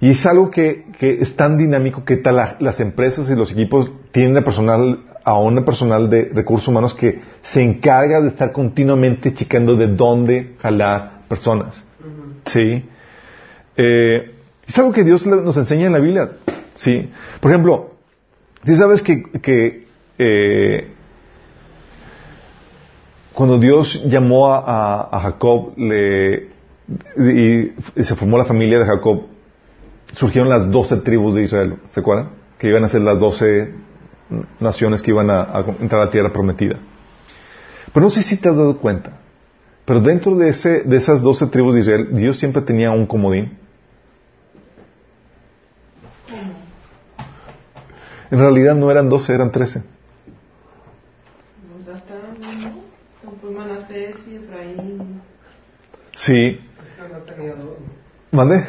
Y es algo que, es tan dinámico que tal las empresas y los equipos tienen personal, a una personal de recursos humanos que se encarga de estar continuamente checando de dónde jalar personas. ¿Sí? Eh, es algo que Dios nos enseña en la Biblia. ¿Sí? Por ejemplo, si sabes que, eh, cuando Dios llamó a, Jacob le, y, se formó la familia de Jacob, surgieron las doce tribus de Israel, ¿se acuerdan? Que iban a ser las doce naciones que iban a, entrar a la tierra prometida. Pero no sé si te has dado cuenta, pero dentro de, ese, de esas doce tribus de Israel, Dios siempre tenía un comodín. En realidad no eran 12, eran 13. Sí. ¿Mande?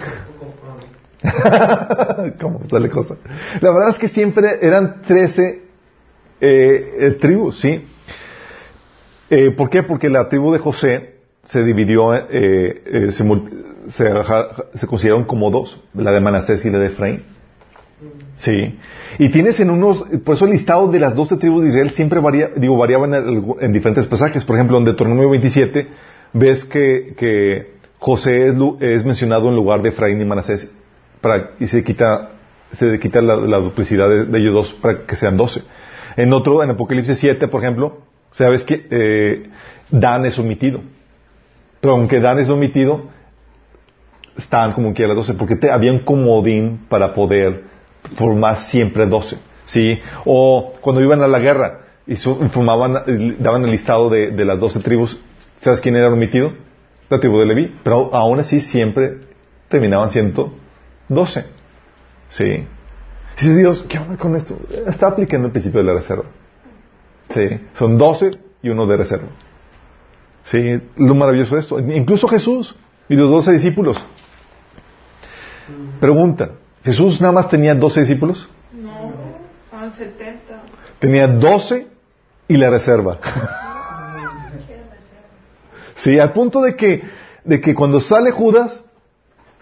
[LAUGHS] ¿Cómo sale cosa? La verdad es que siempre eran 13 eh, eh, tribus, ¿sí? Eh, ¿Por qué? Porque la tribu de José se dividió, se, se, se, consideraron como dos, la de Manasés y la de Efraín. Sí. Y tienes en unos, por eso el listado de las doce tribus de Israel siempre varía, digo, variaba en, diferentes pasajes. Por ejemplo, en Deuteronomio 27 ves que, José es, mencionado en lugar de Efraín y Manasés y se quita, se quita la, duplicidad de, ellos dos para que sean doce. En otro, en Apocalipsis 7, por ejemplo, sabes que eh, Dan es omitido. Pero aunque Dan es omitido, estaban como que a las doce, porque te, había un comodín para poder formar siempre doce. ¿sí? O cuando iban a la guerra y formaban, daban el listado de, las doce tribus, ¿sabes quién era omitido? La tribu de Leví. Pero aún así siempre terminaban siendo doce. ¿Sí? Y Dios, ¿qué onda con esto? Está aplicando el principio de la reserva. ¿Sí? Son doce y uno de reserva. ¿Sí? Lo maravilloso de esto. Incluso Jesús y los doce discípulos. Pregunta, ¿Jesús nada más tenía 12 discípulos? No, eran 70. Tenía 12 y la reserva. [LAUGHS] sí, al punto de que, de que cuando sale Judas,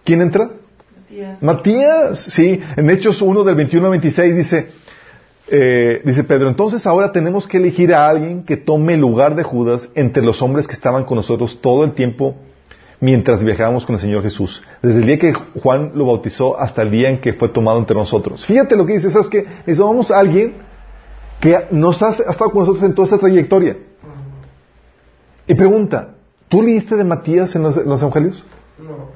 ¿quién entra? Matías. Matías, sí. En Hechos 1 del 21 al 26 dice, eh, dice Pedro, entonces ahora tenemos que elegir a alguien que tome el lugar de Judas entre los hombres que estaban con nosotros todo el tiempo mientras viajábamos con el Señor Jesús. Desde el día que Juan lo bautizó hasta el día en que fue tomado entre nosotros. Fíjate lo que dice, ¿sabes qué? Necesitamos a alguien que nos ha, estado con nosotros en toda esta trayectoria. Y pregunta, ¿tú leíste de Matías en los, en los evangelios? No.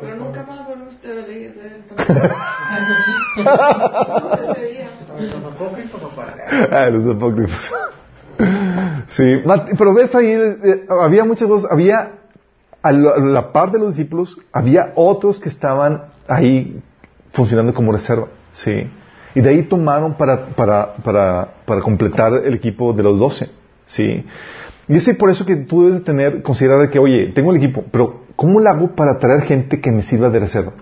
Pero nunca más vuelve usted a leer de él. [LAUGHS] [LAUGHS] Los apócrifos o para Ah, los apócrifos. Sí, pero ves ahí, eh, había muchas cosas, había, a la par de los discípulos, había otros que estaban ahí funcionando como reserva, sí. Y de ahí tomaron para, para, para, para completar el equipo de los doce, sí. Y es por eso que tú debes tener, considerar que, oye, tengo el equipo, pero ¿cómo lo hago para traer gente que me sirva de reserva?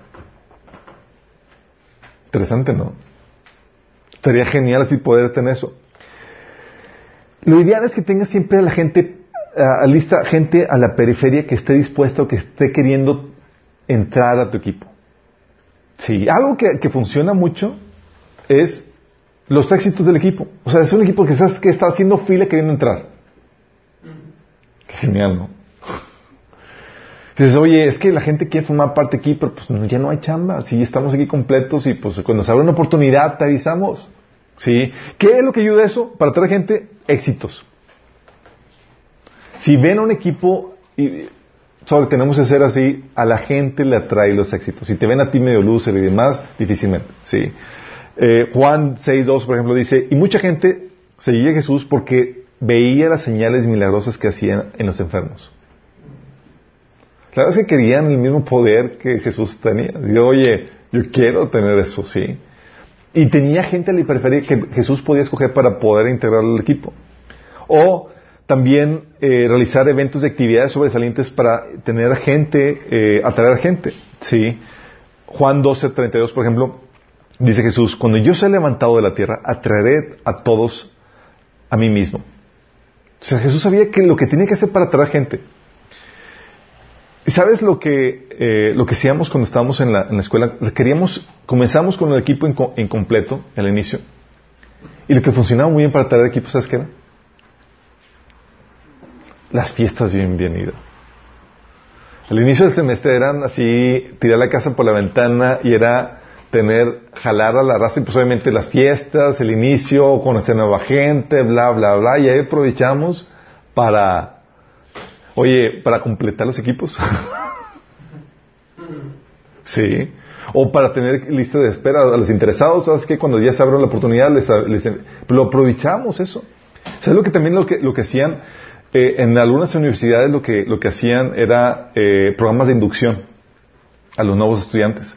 Interesante, ¿no? Estaría genial así poder tener eso. Lo ideal es que tengas siempre a la gente, a lista gente a la periferia que esté dispuesta o que esté queriendo entrar a tu equipo. Sí, algo que, que funciona mucho es los éxitos del equipo. O sea, es un equipo que, sabes que está haciendo fila queriendo entrar. Genial, ¿no? [LAUGHS] Dices, oye, es que la gente quiere formar parte aquí, pero pues ya no hay chamba. Si estamos aquí completos y pues cuando se abre una oportunidad te avisamos. ¿Sí? ¿Qué es lo que ayuda a eso? Para traer gente, éxitos. Si ven a un equipo, y solo tenemos que ser así, a la gente le atrae los éxitos. Si te ven a ti medio lúcer y demás, difícilmente. ¿Sí? Eh, Juan 6.2, por ejemplo, dice, y mucha gente seguía a Jesús porque veía las señales milagrosas que hacían en los enfermos. Claro que querían el mismo poder que Jesús tenía. Digo, oye, yo quiero tener eso, sí. Y tenía gente a la que Jesús podía escoger para poder integrar al equipo. O también eh, realizar eventos de actividades sobresalientes para tener gente, eh, atraer gente, sí. Juan 12, 32, por ejemplo, dice Jesús, cuando yo sea levantado de la tierra, atraeré a todos a mí mismo. O sea, Jesús sabía que lo que tenía que hacer para atraer gente. ¿Y sabes lo que, eh, lo que hacíamos cuando estábamos en la, escuela? Queríamos, comenzamos con el equipo inco- incompleto al inicio. Y lo que funcionaba muy bien para traer equipos, ¿sabes qué era? Las fiestas de bienvenida. Al inicio del semestre eran así, tirar la casa por la ventana y era tener, jalar a la raza y pues obviamente las fiestas, el inicio, conocer nueva gente, bla, bla, bla. Y ahí aprovechamos para, oye, para completar los equipos. [LAUGHS] sí. O para tener lista de espera a los interesados, ¿sabes qué? Cuando ya se abre la oportunidad, les, les- lo aprovechamos eso. ¿Sabes lo que también lo que, lo que hacían? Eh, en algunas universidades lo que, lo que hacían era eh, programas de inducción a los nuevos estudiantes.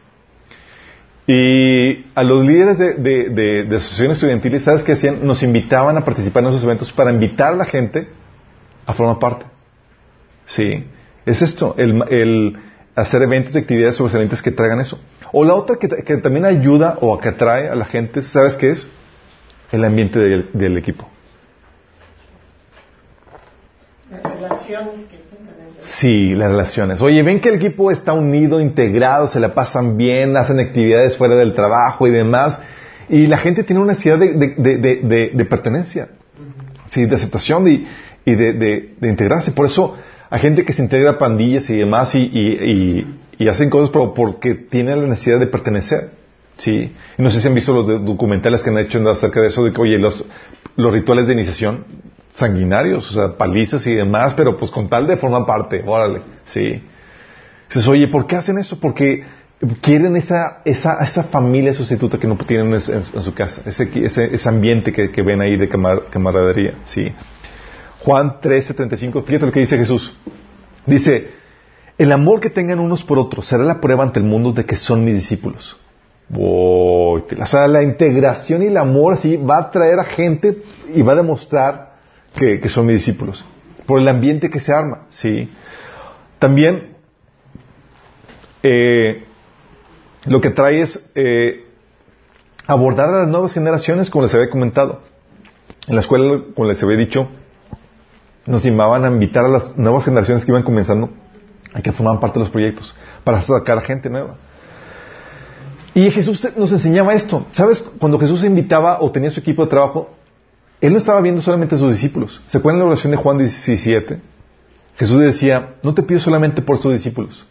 Y a los líderes de, de, de- de asociaciones estudiantiles, ¿sabes qué hacían? Nos invitaban a participar en esos eventos para invitar a la gente a formar parte. Sí, es esto, el, el hacer eventos y actividades sobresalientes que traigan eso. O la otra que, que también ayuda o que atrae a la gente, ¿sabes qué es? El ambiente del, del equipo. Las relaciones que Sí, las relaciones. Oye, ven que el equipo está unido, integrado, se la pasan bien, hacen actividades fuera del trabajo y demás. Y la gente tiene una necesidad de, de- de- de- pertenencia, sí, de aceptación y, y de, de- de integrarse. Por eso hay gente que se integra a pandillas y demás y, y- hacen cosas pero porque tienen la necesidad de pertenecer. Sí. No sé si han visto los documentales que han hecho acerca de eso, de que, oye, los, los rituales de iniciación sanguinarios, o sea, palizas y demás, pero pues con tal de formar parte, órale, sí. Dices, oye, ¿por qué hacen eso? Porque quieren esa, esa, esa familia sustituta que no tienen en, su casa, ese, ese, ese ambiente que, ven ahí de camar- camaradería, sí. Juan 13, 35, fíjate lo que dice Jesús. Dice, el amor que tengan unos por otros será la prueba ante el mundo de que son mis discípulos. O sea, la integración y el amor así va a traer a gente y va a demostrar que, que son mis discípulos. Por el ambiente que se arma, sí. También, eh, lo que trae es eh, abordar a las nuevas generaciones, como les había comentado. En la escuela, como les había dicho, nos llamaban a invitar a las nuevas generaciones que iban comenzando a que formaban parte de los proyectos para sacar a gente nueva. Y Jesús nos enseñaba esto. ¿Sabes? Cuando Jesús invitaba o tenía su equipo de trabajo, Él no estaba viendo solamente a sus discípulos. ¿Se acuerdan la oración de Juan 17? Jesús decía, no te pido solamente por tus discípulos,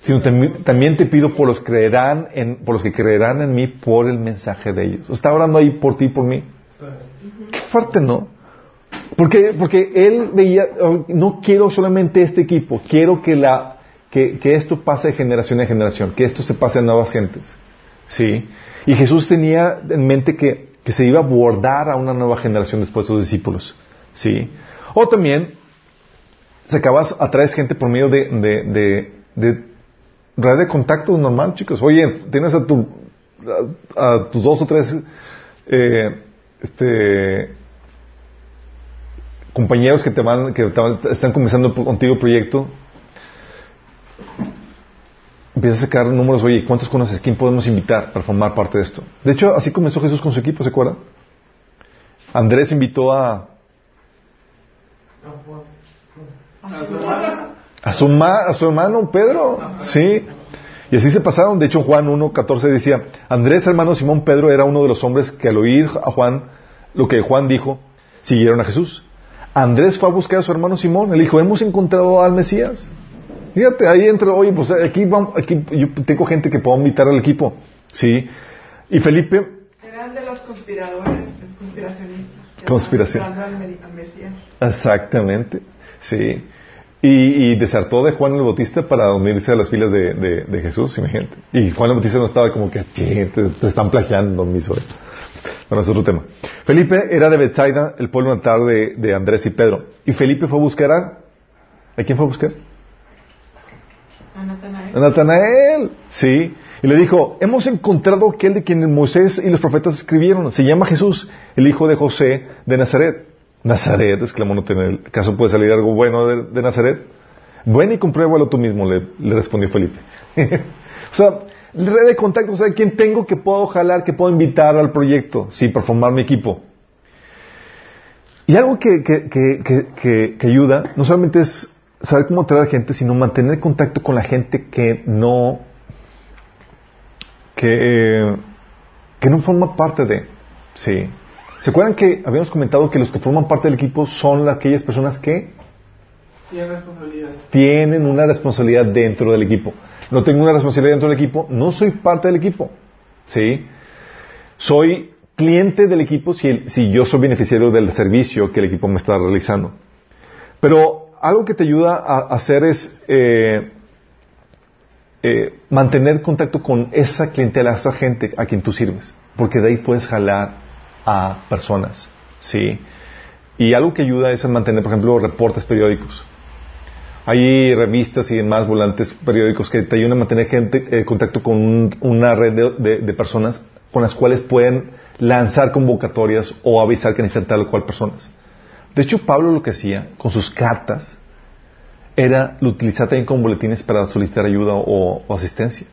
sino tam- también te pido por los, creerán en, por los que creerán en mí por el mensaje de ellos. Está orando ahí por ti y por mí. Qué fuerte, ¿no? Porque, porque él veía, oh, no quiero solamente este equipo, quiero que, la, que, que esto pase de generación en generación, que esto se pase a nuevas gentes. ¿Sí? Y Jesús tenía en mente que, que se iba a abordar a una nueva generación después de sus discípulos. ¿Sí? O también, sacabas, atraes gente por medio de, de, de, red de contacto normal, chicos. Oye, tienes a, tu, a, a tus dos o tres eh, este, compañeros que te van, que están comenzando contigo el proyecto, empiezas a sacar números, oye, ¿cuántos conoces? ¿Quién podemos invitar para formar parte de esto? De hecho, así comenzó Jesús con su equipo, ¿se acuerdan? Andrés invitó a, a su, a su hermano Pedro, sí. Y así se pasaron. De hecho, Juan 1.14 decía, Andrés, hermano Simón Pedro, era uno de los hombres que al oír a Juan, lo que Juan dijo, siguieron a Jesús. Andrés fue a buscar a su hermano Simón. Él dijo, hemos encontrado al Mesías. Fíjate, ahí entra, oye, pues aquí, vamos, aquí yo tengo gente que puedo invitar al equipo. Sí. Y Felipe, Eran de los conspiradores, los conspiracionistas. Conspiración. Exactamente, sí. Y, y desertó de Juan el Bautista para unirse a las filas de, de- de Jesús, imagínate. Y Juan el Bautista no estaba como que, "Che, te, te están plagiando, mis orejas". Bueno, es otro tema. Felipe era de Bethsaida, el pueblo natal de, de Andrés y Pedro. Y Felipe fue a buscar a... ¿A quién fue a buscar? A Natanael. A Natanael, sí. Y le dijo, hemos encontrado aquel de quien Moisés y los profetas escribieron. Se llama Jesús, el hijo de José de Nazaret. Nazaret, exclamó Natanael. ¿Acaso puede salir algo bueno de, de Nazaret? Ven y compruébalo tú mismo, le, le respondió Felipe. [LAUGHS] o sea, red de contacto, o sea, ¿quién tengo que puedo jalar, que puedo invitar al proyecto? Sí, para formar mi equipo. Y algo que, que, que, que, ayuda, no solamente es saber cómo atraer a gente, sino mantener contacto con la gente que no, que, que no forma parte de, sí. ¿Se acuerdan que habíamos comentado que los que forman parte del equipo son aquellas personas que Tiene responsabilidad. tienen una responsabilidad dentro del equipo? No tengo una responsabilidad dentro del equipo, no soy parte del equipo, sí. Soy cliente del equipo si, yo soy beneficiario del servicio que el equipo me está realizando. Pero algo que te ayuda a, a hacer es eh, eh, mantener contacto con esa clientela, esa gente a quien tú sirves, porque de ahí puedes jalar a personas, ¿sí? Y algo que ayuda es a mantener, por ejemplo, reportes periódicos. Hay revistas y demás volantes periódicos que te ayudan a mantener gente, eh, contacto con un- una red de, personas con las cuales pueden lanzar convocatorias o avisar que necesitan tal o cual personas. De hecho, Pablo lo que hacía con sus cartas era lo utilizar también como boletines para solicitar ayuda o, asistencia.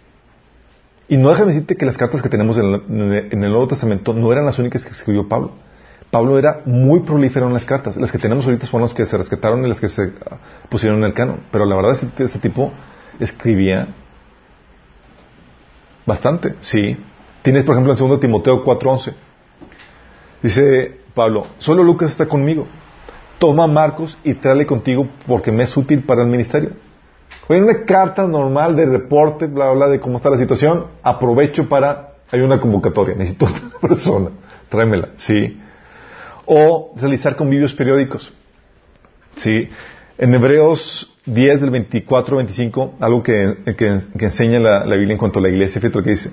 Y no déjame decirte que las cartas que tenemos en el, en el Nuevo Testamento no eran las únicas que escribió Pablo. Pablo era muy prolífero en las cartas. Las que tenemos ahorita fueron las que se rescataron y las que se pusieron en el canon. Pero la verdad, ese, ese tipo escribía bastante, sí. Tienes, por ejemplo, en 2 Timoteo 4:11. Dice Pablo, solo Lucas está conmigo. Toma a Marcos y tráele contigo porque me es útil para el ministerio. Oye, una carta normal de reporte, bla, bla, de cómo está la situación, aprovecho para, hay una convocatoria, necesito otra [LAUGHS] persona, tráemela, sí. O realizar convivios periódicos, sí. En Hebreos 10 del 24 25, algo que, enseña la, Biblia en cuanto a la iglesia, fíjate lo que dice.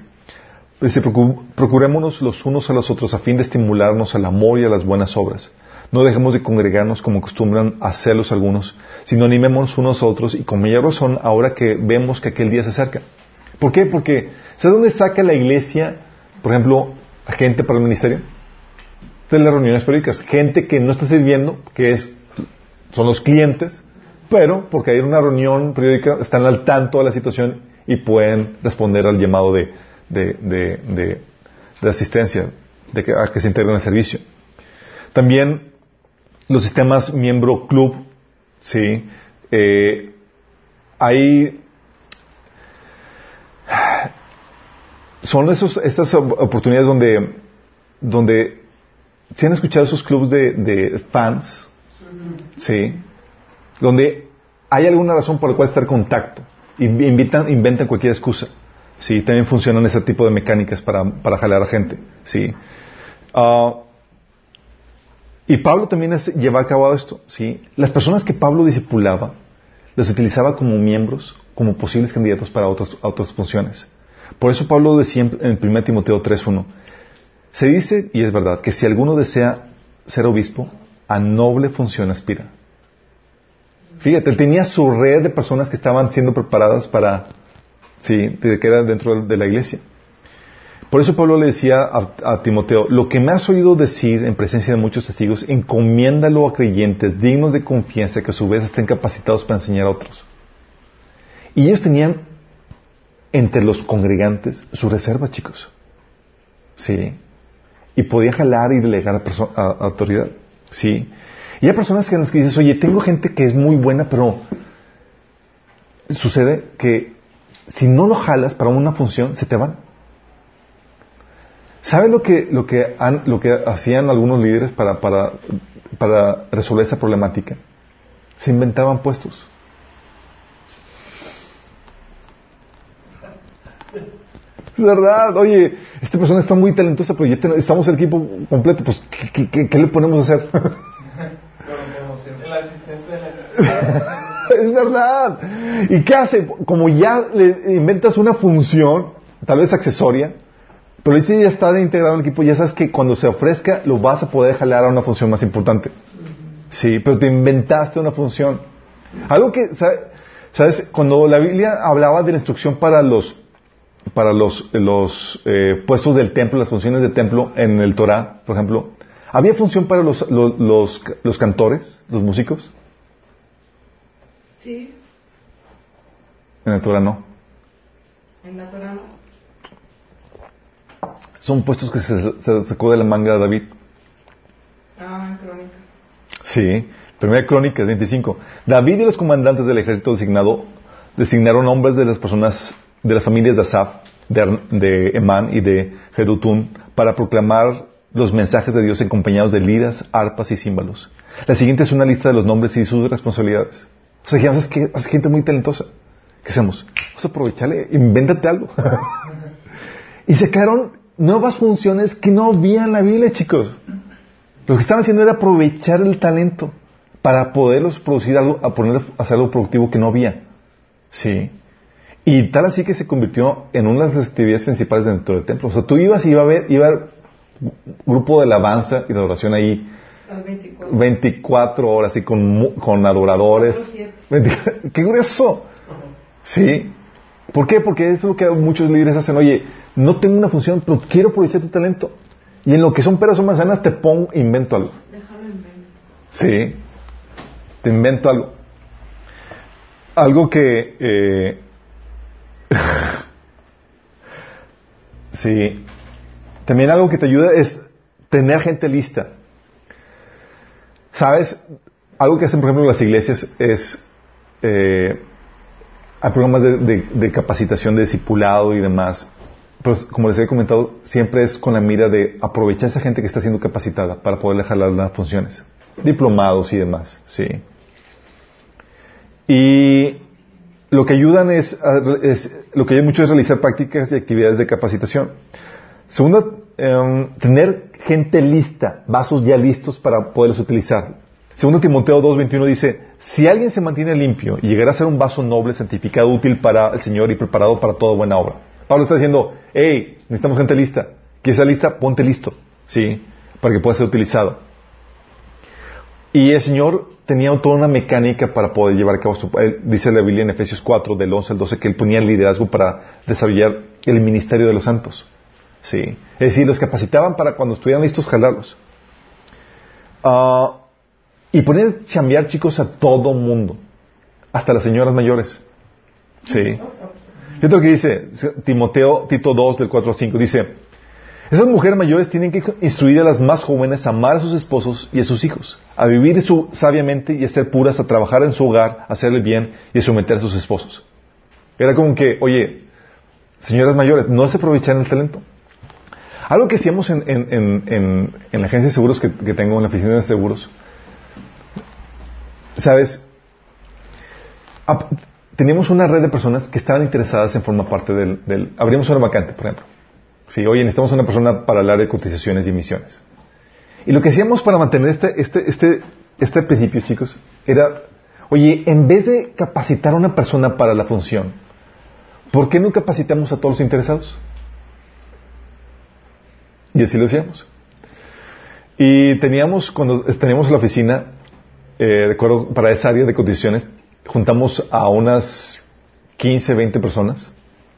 Dice, "Procu- procurémonos los unos a los otros a fin de estimularnos al amor y a las buenas obras. No dejemos de congregarnos como acostumbran hacerlos algunos, sino animémonos unos a otros y con mayor razón ahora que vemos que aquel día se acerca. ¿Por qué? Porque, ¿sabes dónde saca la iglesia, por ejemplo, a gente para el ministerio? De las reuniones periódicas. Gente que no está sirviendo, que es, son los clientes, pero porque hay una reunión periódica, están al tanto de la situación y pueden responder al llamado de, de, de, asistencia, de que, a que se integren al servicio. También los sistemas miembro club, sí, eh, hay son esas op- oportunidades donde, donde si han escuchado esos clubes de, de fans, sí, donde hay alguna razón por la cual estar en contacto, invitan, inventan cualquier excusa, sí, también funcionan ese tipo de mecánicas para, para jalar a gente, sí. Ah, Y Pablo también lleva a cabo esto, ¿sí? Las personas que Pablo discipulaba, los utilizaba como miembros, como posibles candidatos para otras, otras funciones. Por eso Pablo decía en 1 Timoteo 3.1, se dice, y es verdad, que si alguno desea ser obispo, a noble función aspira. Fíjate, él tenía su red de personas que estaban siendo preparadas para, sí, que era dentro de la iglesia. Por eso Pablo le decía a, Timoteo, lo que me has oído decir en presencia de muchos testigos, encomiéndalo a creyentes dignos de confianza que a su vez estén capacitados para enseñar a otros. Y ellos tenían entre los congregantes sus reservas, chicos. Sí. Y podía jalar y delegar a, a autoridad. Sí. Y hay personas que en las que dices, oye, tengo gente que es muy buena, pero sucede que si no lo jalas para una función, se te van. ¿Sabes lo que, lo que, han- lo que hacían algunos líderes para, para, para resolver esa problemática? Se inventaban puestos. Es verdad, oye, esta persona está muy talentosa, pero ya ten- estamos el equipo completo, pues, ¿qué, le ponemos a hacer? El [LAUGHS] asistente es verdad. ¿Y qué hace? Como ya le inventas una función, tal vez accesoria, pero el ya está integrado en el equipo, ya sabes que cuando se ofrezca lo vas a poder jalar a una función más importante. Sí, pero te inventaste una función. Algo que, ¿sabe- ¿sabes? Cuando la Biblia hablaba de la instrucción para los para los, los eh, puestos del templo, las funciones del templo en el Torah, por ejemplo, ¿había función para los, los, los, los cantores, los músicos? Sí, En el Torah no. en la Torah no. Son puestos que se, se sacó de la manga de David. Ah, en crónicas. Sí. Primera Crónicas 25. David y los comandantes del ejército designado designaron hombres de las personas de las familias de Asaf, de, de Emán y de Jedutún para proclamar los mensajes de Dios acompañados de liras, arpas y címbalos. La siguiente es una lista de los nombres y sus responsabilidades. O sea, ya sabes que es gente muy talentosa. ¿Qué hacemos? Vamos a aprovecharle, invéntate algo. [LAUGHS] y sacaron nuevas funciones que no había en la Biblia, chicos. Lo que estaban haciendo era aprovechar el talento para poderlos producir algo, a poner hacer algo productivo que no había. Sí. Y tal así que se convirtió en una de las actividades principales dentro del templo. O sea, tú ibas y iba a ver, iba a haber grupo de alabanza y de adoración ahí Las 24. 24 horas y con, con adoradores. Cuatro, siete. 20 [LAUGHS] ¡Qué grueso! Sí. ¿Por qué? Porque eso es lo que muchos líderes hacen. Oye, no tengo una función, pero quiero aprovechar tu talento. Y en lo que son peras o manzanas te pongo, invento algo. Déjalo en mente. Sí. Te invento algo. Algo que... eh, [LAUGHS] sí. También algo que te ayuda es tener gente lista. ¿Sabes? Algo que hacen, por ejemplo, las iglesias es... eh, hay programas de, capacitación, de discipulado y demás. Pero como les he comentado, siempre es con la mira de aprovechar esa gente que está siendo capacitada para poderle jalar las funciones. Diplomados y demás, sí. Y lo que ayudan es, lo que hay mucho es realizar prácticas y actividades de capacitación. Segundo, em, tener gente lista, vasos ya listos para poderlos utilizar. Segundo Timoteo 2.21 dice, si alguien se mantiene limpio y llegará a ser un vaso noble, santificado, útil para el Señor y preparado para toda buena obra. Pablo está diciendo, hey, necesitamos gente lista. ¿Quieres estar lista? Ponte listo, ¿sí? Para que pueda ser utilizado. Y el Señor tenía toda una mecánica para poder llevar a cabo su... dice la Biblia en Efesios 4, del 11 al 12, que Él ponía el liderazgo para desarrollar el ministerio de los santos. Sí. Es decir, los capacitaban para cuando estuvieran listos jalarlos. Ah, y poner chambear, chicos, a todo mundo. Hasta las señoras mayores. Sí. Fíjate lo que dice Timoteo, Tito 2, del 4 al 5. Dice, esas mujeres mayores tienen que instruir a las más jóvenes a amar a sus esposos y a sus hijos, a vivir su, sabiamente y a ser puras, a trabajar en su hogar, a hacerle bien y a someter a sus esposos. Era como que, oye, señoras mayores, no se aprovechan el talento. Algo que hacíamos en, la agencia de seguros que, tengo, en la oficina de seguros, ¿sabes? Teníamos una red de personas que estaban interesadas en formar parte del, del... Abrimos una vacante, por ejemplo. Sí, oye, necesitamos una persona para el área de cotizaciones y emisiones. Y lo que hacíamos para mantener este, este, este, este principio, chicos, era, oye, en vez de capacitar a una persona para la función, ¿por qué no capacitamos a todos los interesados? Y así lo hacíamos. Y teníamos, cuando teníamos la oficina, eh, para esa área de condiciones, juntamos a unas 15, 20 personas.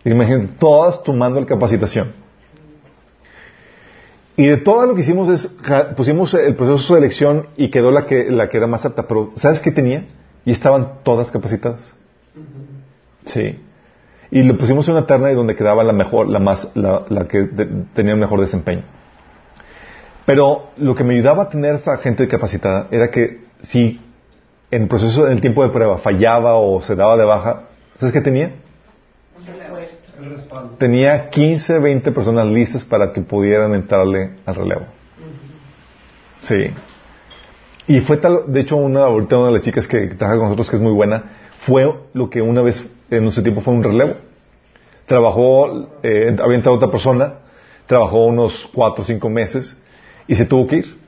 Imagínate, todas tomando la capacitación. Y de todo lo que hicimos es, pusimos el proceso de selección y quedó la que, la que era más apta, pero ¿sabes qué tenía? Y estaban todas capacitadas. Sí. Y lo pusimos en una terna y donde quedaba la mejor, la más, la, la que de- tenía el mejor desempeño. Pero lo que me ayudaba a tener esa gente capacitada era que si en el proceso, en el tiempo de prueba, fallaba o se daba de baja, ¿sabes qué tenía? Tenía 15, 20 personas listas para que pudieran entrarle al relevo. Sí. Y fue tal, de hecho, una, ahorita una de las chicas que, trabaja con nosotros, que es muy buena, fue lo que una vez en nuestro tiempo fue un relevo. Trabajó, eh, había entrado otra persona, trabajó unos 4 o 5 meses y se tuvo que ir.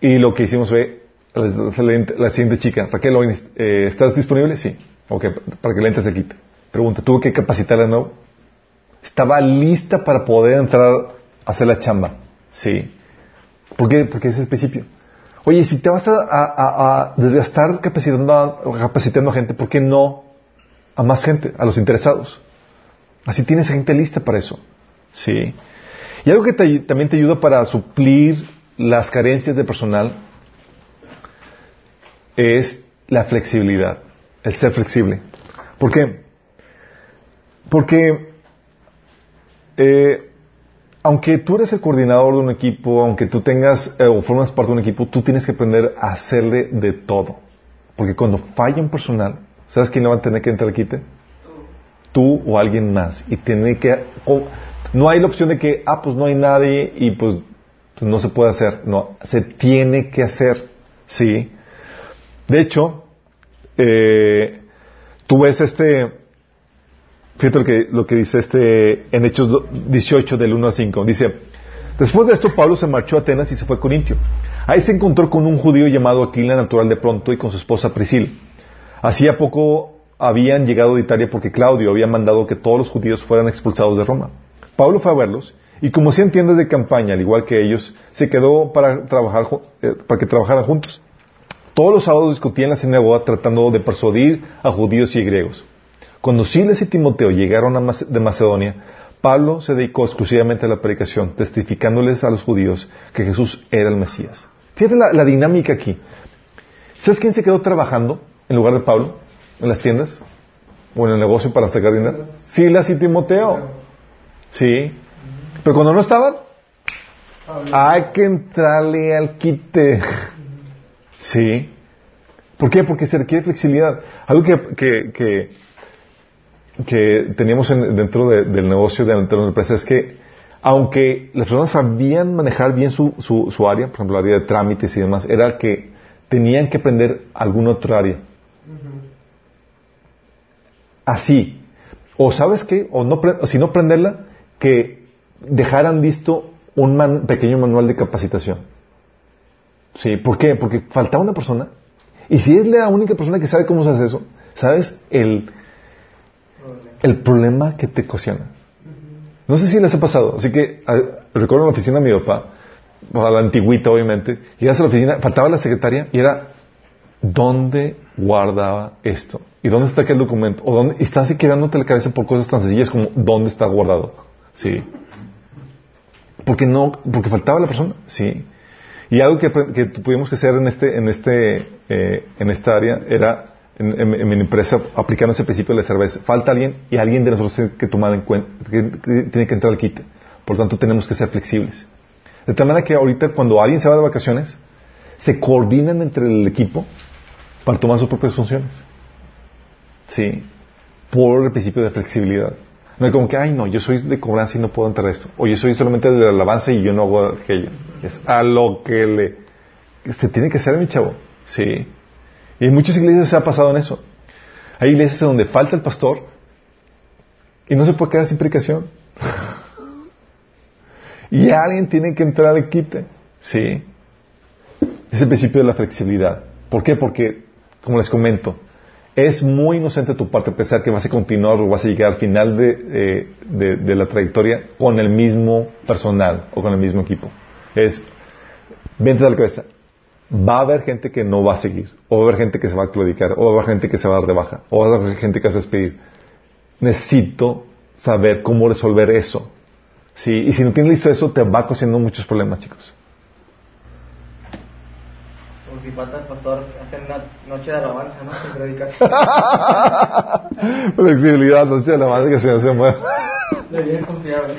Y lo que hicimos fue, la, la- siguiente chica, Raquel, eh, ¿estás disponible? Sí. Ok, para que la entres aquí. Pregunta, ¿tuvo que capacitarla nuevo? Estaba lista para poder entrar a hacer la chamba. Sí. ¿Por qué? Porque ese es el principio. Oye, si te vas a, a- a- a desgastar capacitando a, capacitando a gente, ¿por qué no a más gente, a los interesados? Así tienes gente lista para eso. Sí. Y algo que te- también te ayuda para suplir las carencias de personal es la flexibilidad, el ser flexible. ¿Por qué? Porque eh, aunque tú eres el coordinador de un equipo, aunque tú tengas eh, o formas parte de un equipo, tú tienes que aprender a hacerle de todo. Porque cuando falla un personal, ¿sabes quién le va a tener que entrar al quite? Tú o alguien más. Y tiene que... no hay la opción de que, ah, pues no hay nadie y pues no se puede hacer. No, se tiene que hacer. Sí. De hecho, eh, tú ves este, fíjate lo que, lo que dice este en Hechos do- 18 del 1 al 5. Dice, después de esto Pablo se marchó a Atenas y se fue a Corintio. Ahí se encontró con un judío llamado Aquila, natural de pronto, y con su esposa Priscila. Hacía poco habían llegado de Italia porque Claudio había mandado que todos los judíos fueran expulsados de Roma. Pablo fue a verlos y como hacían tiendas de campaña, al igual que ellos, se quedó para, trabajar, eh, para que trabajaran juntos. Todos los sábados discutían en la sinagoga tratando de persuadir a judíos y griegos. Cuando Silas y Timoteo llegaron de Macedonia, Pablo se dedicó exclusivamente a la predicación, testificándoles a los judíos que Jesús era el Mesías. Fíjate la, la dinámica aquí. ¿Sabes quién se quedó trabajando en lugar de Pablo en las tiendas? ¿O en el negocio para sacar dinero? Silas y Timoteo. Sí. Pero cuando no estaban, hay que entrarle al quite. Sí. ¿Por qué? Porque se requiere flexibilidad. Algo que, que, que, que teníamos en- dentro de- del negocio, de, dentro de la empresa, es que aunque las personas sabían manejar bien su, su, su área, por ejemplo, el área de trámites y demás, era que tenían que aprender alguna otra área. Así. O sabes qué, o, no, o si no aprenderla, que dejaran listo un man- pequeño manual de capacitación. Sí, ¿por qué? Porque faltaba una persona. Y si es la única persona que sabe cómo se hace eso, ¿sabes el, el problema que te ocasiona? No sé si les ha pasado. Así que recuerdo en la oficina de mi papá, a la antigüita obviamente, llegas a la oficina, faltaba la secretaria y era, ¿dónde guardaba esto? ¿Y dónde está aquel documento? ¿O dónde? Y estás quedándote la cabeza por cosas tan sencillas como, ¿dónde está guardado? Sí. Porque no, porque faltaba la persona, sí. Y algo que, que pudimos que hacer en este, en este, eh, en esta área era en, mi empresa aplicando ese principio de la cerveza. Falta alguien y alguien de nosotros tiene que tomar en cuenta, tiene que entrar al quite. Por lo tanto, tenemos que ser flexibles. De tal manera que ahorita cuando alguien se va de vacaciones, se coordinan entre el equipo para tomar sus propias funciones. Sí. Por el principio de flexibilidad. No es como que, ay, no, yo soy de cobranza y no puedo entrar a esto. O yo soy solamente de alabanza y yo no hago aquello. Es a lo que le... Se tiene que hacer, mi chavo. Sí. Y en muchas iglesias se ha pasado en eso. Hay iglesias donde falta el pastor y no se puede quedar sin predicación. [LAUGHS] y alguien tiene que entrar de quite. ¿Sí? Es el principio de la flexibilidad. ¿Por qué? Porque, como les comento, es muy inocente tu parte pensar que vas a continuar o vas a llegar al final de, de, la trayectoria con el mismo personal o con el mismo equipo. Es, vente a la cabeza. Va a haber gente que no va a seguir, o va a haber gente que se va a claudicar, o va a haber gente que se va a dar de baja, o va a haber gente que se va a despedir. Necesito saber cómo resolver eso. Sí, y si no tienes listo eso, te va causando muchos problemas, chicos. si falta el pastor hacer una noche de alabanza, ¿no? [LAUGHS] Flexibilidad, noche de alabanza que se, se mueve. La vida es confiable.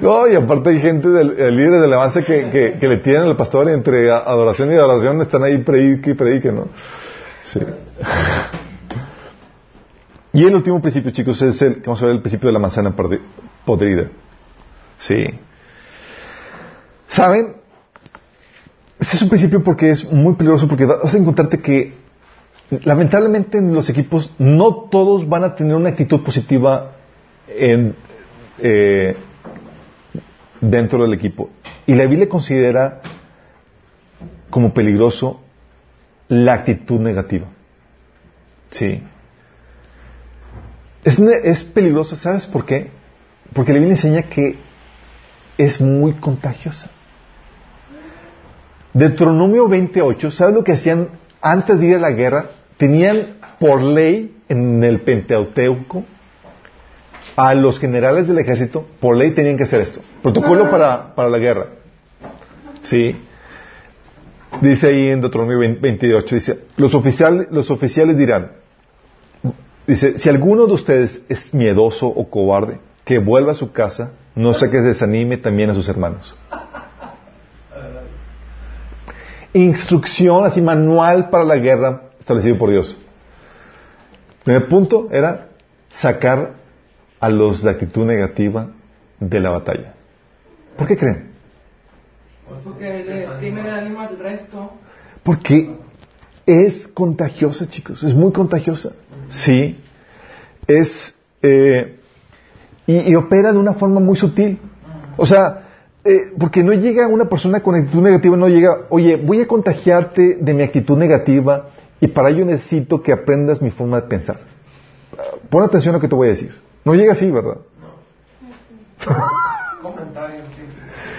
No, y aparte hay gente del, líder de alabanza que, que, que, le tienen al pastor entre adoración y adoración, están ahí predique y predique, ¿no? Sí. Y el último principio, chicos, es el, vamos a ver el principio de la manzana podrida. Sí. ¿Saben? Ese es un principio porque es muy peligroso porque vas a encontrarte que lamentablemente en los equipos no todos van a tener una actitud positiva en, eh, dentro del equipo. Y la Biblia considera como peligroso la actitud negativa. Sí. Es, es peligroso, ¿sabes por qué? Porque la Biblia enseña que es muy contagiosa. Deuteronomio 28, ¿sabes lo que hacían antes de ir a la guerra? Tenían por ley en el Penteoteuco a los generales del ejército, por ley tenían que hacer esto. Protocolo para, para la guerra. ¿Sí? Dice ahí en Deuteronomio 28, dice, los oficiales, los oficiales dirán, dice, si alguno de ustedes es miedoso o cobarde, que vuelva a su casa, no sé que desanime también a sus hermanos. Instrucción, así manual para la guerra establecido por Dios. El primer punto era sacar a los de actitud negativa de la batalla. ¿Por qué creen? Porque ánimo al resto. Porque es contagiosa, chicos, es muy contagiosa. Sí, es eh, y, opera de una forma muy sutil. O sea, eh, porque no llega una persona con actitud negativa, no llega, oye, voy a contagiarte de mi actitud negativa y para ello necesito que aprendas mi forma de pensar. Pon atención a lo que te voy a decir. No llega así, ¿verdad? [LAUGHS] No.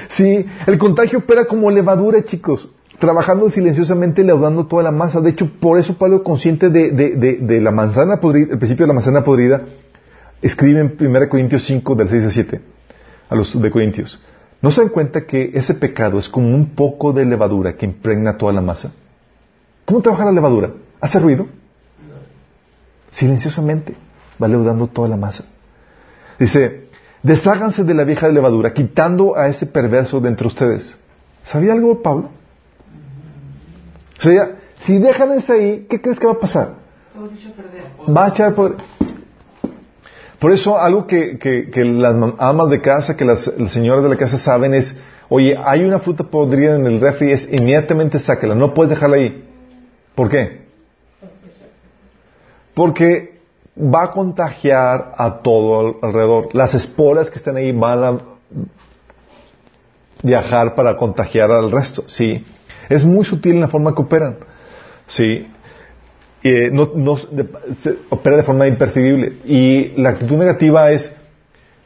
sí, el contagio opera como levadura, chicos, trabajando silenciosamente, leudando toda la masa. De hecho, por eso Pablo, consciente de, de la manzana podrida, el principio de la manzana podrida, escribe en 1 Corintios 5, del 6 a 7, a los de Corintios. ¿No se dan cuenta que ese pecado es como un poco de levadura que impregna toda la masa? ¿Cómo trabaja la levadura? ¿Hace ruido? Silenciosamente va leudando toda la masa. Dice, desháganse de la vieja levadura, quitando a ese perverso de entre ustedes. ¿Sabía algo Pablo? O sea, si dejan ese ahí, ¿qué crees que va a pasar? Va a echar poder. Por eso algo que, que, las amas de casa, que las, señoras de la casa saben es, oye, hay una fruta podrida en el refri, es inmediatamente sáquela, no puedes dejarla ahí. ¿Por qué? Porque va a contagiar a todo alrededor. Las esporas que están ahí van a viajar para contagiar al resto, ¿sí? Es muy sutil en la forma que operan, ¿sí? no, no opera de forma imperceptible. Y la actitud negativa es,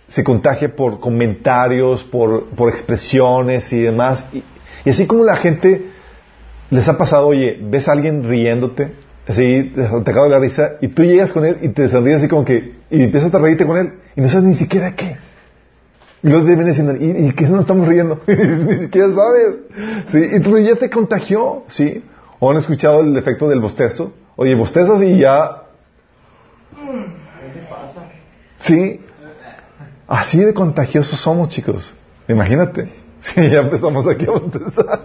se contagia por comentarios, por, por expresiones y demás. Y, así como la gente les ha pasado, oye, ves a alguien riéndote, así, te acaba de la risa, y tú llegas con él y te sonríes así como que, y empiezas a reírte con él, y no sabes ni siquiera qué. Y luego te vienen diciendo, ¿y, y qué nos estamos riendo? [LAUGHS] ni siquiera sabes. ¿Sí? Y tú ya te contagió, ¿sí? ¿O han escuchado el efecto del bostezo? Oye, bostezas y ya. Sí. Así de contagiosos somos, chicos. Imagínate. [LAUGHS] Sí, ya empezamos aquí a bostezar.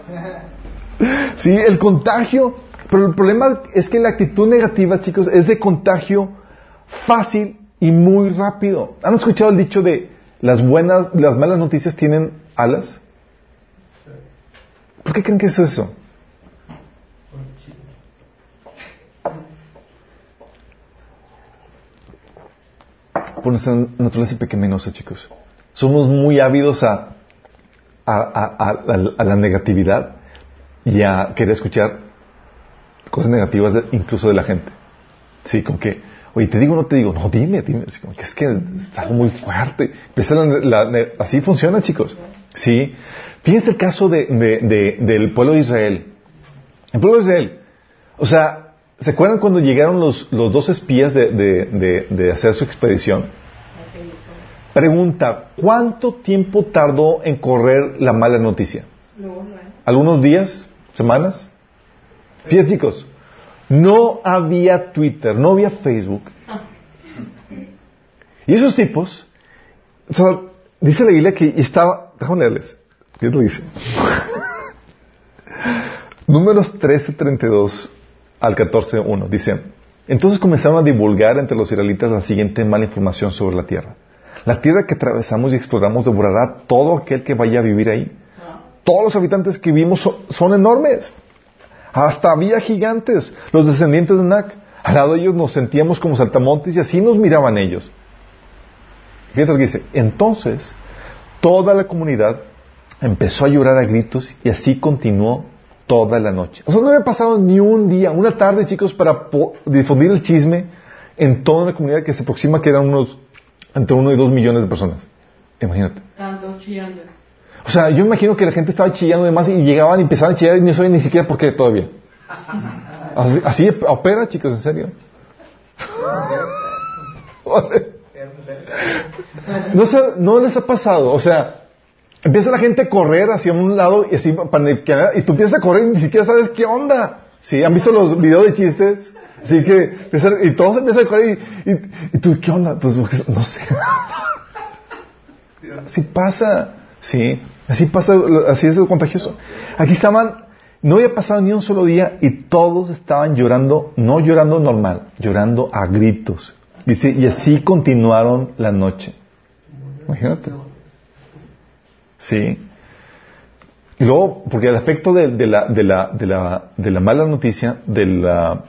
Sí, el contagio. Pero el problema es que la actitud negativa, chicos, es de contagio fácil y muy rápido. ¿Han escuchado el dicho de las buenas, las malas noticias tienen alas? ¿Por qué creen que es eso? por nuestra naturaleza pequeñosa, chicos. somos muy ávidos a, a, la negatividad y a querer escuchar cosas negativas incluso de la gente. Sí, como que, oye, te digo o no te digo, no, dime, dime, que es que es algo muy fuerte. así funciona, chicos. Sí. Fíjense el caso de, del pueblo de Israel. El pueblo de Israel. O sea, ¿se acuerdan cuando llegaron los, los dos espías de, hacer su expedición? Pregunta, ¿cuánto tiempo tardó en correr la mala noticia? ¿Algunos días? ¿Semanas? Fíjense chicos, no había Twitter, no había Facebook. Y esos tipos, dice la Biblia que estaba, déjame leerles, ¿qué lo dice? [LAUGHS] Números 13, 32 al 14, 1, dice, entonces comenzaron a divulgar entre los israelitas la siguiente mala información sobre la tierra. La tierra que atravesamos y exploramos devorará todo aquel que vaya a vivir ahí. Todos los habitantes que vivimos son enormes. Hasta había gigantes, los descendientes de Nac. Al lado de ellos nos sentíamos como saltamontes y así nos miraban ellos. Fíjate lo que dice. Entonces, toda la comunidad empezó a llorar a gritos y así continuó toda la noche. O sea, no había pasado ni un día, una tarde, chicos, para difundir el chisme en toda la comunidad que se aproxima que eran unos entre uno y dos millones de personas. Imagínate. O sea, yo imagino que la gente estaba chillando demás y llegaban y empezaban a chillar y no sabían ni siquiera por qué todavía. Así, opera, chicos, en serio. no, no les ha pasado, o sea, empieza la gente a correr hacia un lado y así y tú empiezas a correr y ni siquiera sabes qué onda. Sí, han visto los videos de chistes, así que y todos empiezan a correr y, y tú qué onda, pues no sé. así pasa, sí. Así pasa, así es contagioso. Aquí estaban, no había pasado ni un solo día y todos estaban llorando, no llorando normal, llorando a gritos. Dice, y así continuaron la noche. Imagínate. Sí. Y luego, porque al efecto de, la, de, la, de, la, de la mala noticia, de la,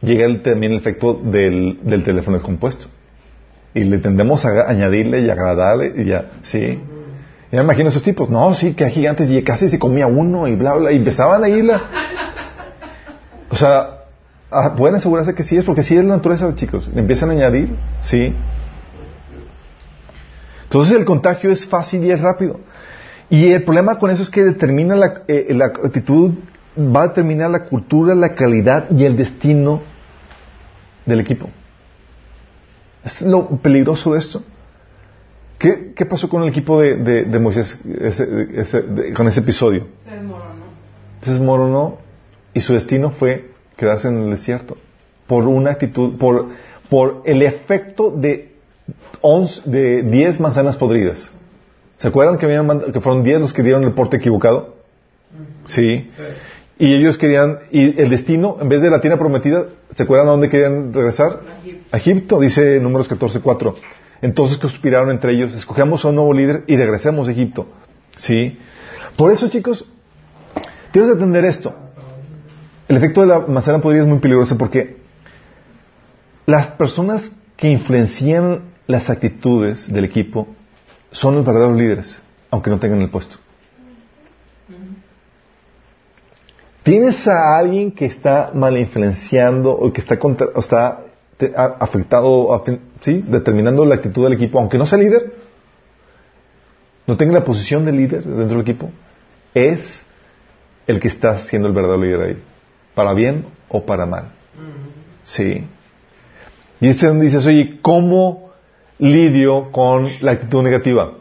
llega también el efecto del, del teléfono compuesto. Y le tendemos a añadirle y agradarle y ya, sí. Y me imagino esos tipos, no, sí, que gigantes y casi se comía uno y bla, bla, y empezaban a irla. O sea, ah, pueden asegurarse que sí es, porque sí es la naturaleza, chicos. Le empiezan a añadir, sí. Entonces el contagio es fácil y es rápido. Y el problema con eso es que determina la, eh, la actitud, va a determinar la cultura, la calidad y el destino del equipo. Es lo peligroso de esto. ¿Qué, pasó con el equipo de, de, Moisés con ese episodio? Se desmoronó. Se desmoronó y su destino fue quedarse en el desierto por una actitud, por, por el efecto de, de 10 manzanas podridas. ¿Se acuerdan que, habían, que fueron 10 los que dieron el porte equivocado? Sí. Y ellos querían, y el destino, en vez de la tierra prometida, ¿se acuerdan a dónde querían regresar? A Egipto, dice números 14.4. Entonces conspiraron entre ellos, escogemos a un nuevo líder y regresemos a Egipto. ¿Sí? Por eso, chicos, tienes que entender esto. El efecto de la manzana podrida es muy peligroso porque las personas que influencian las actitudes del equipo son los verdaderos líderes, aunque no tengan el puesto. Tienes a alguien que está mal influenciando o que está, contra, o está afectado, ¿sí? determinando la actitud del equipo, aunque no sea líder, no tenga la posición de líder dentro del equipo, es el que está siendo el verdadero líder ahí, para bien o para mal. Sí. Y es donde dices, oye, ¿cómo lidio con la actitud negativa?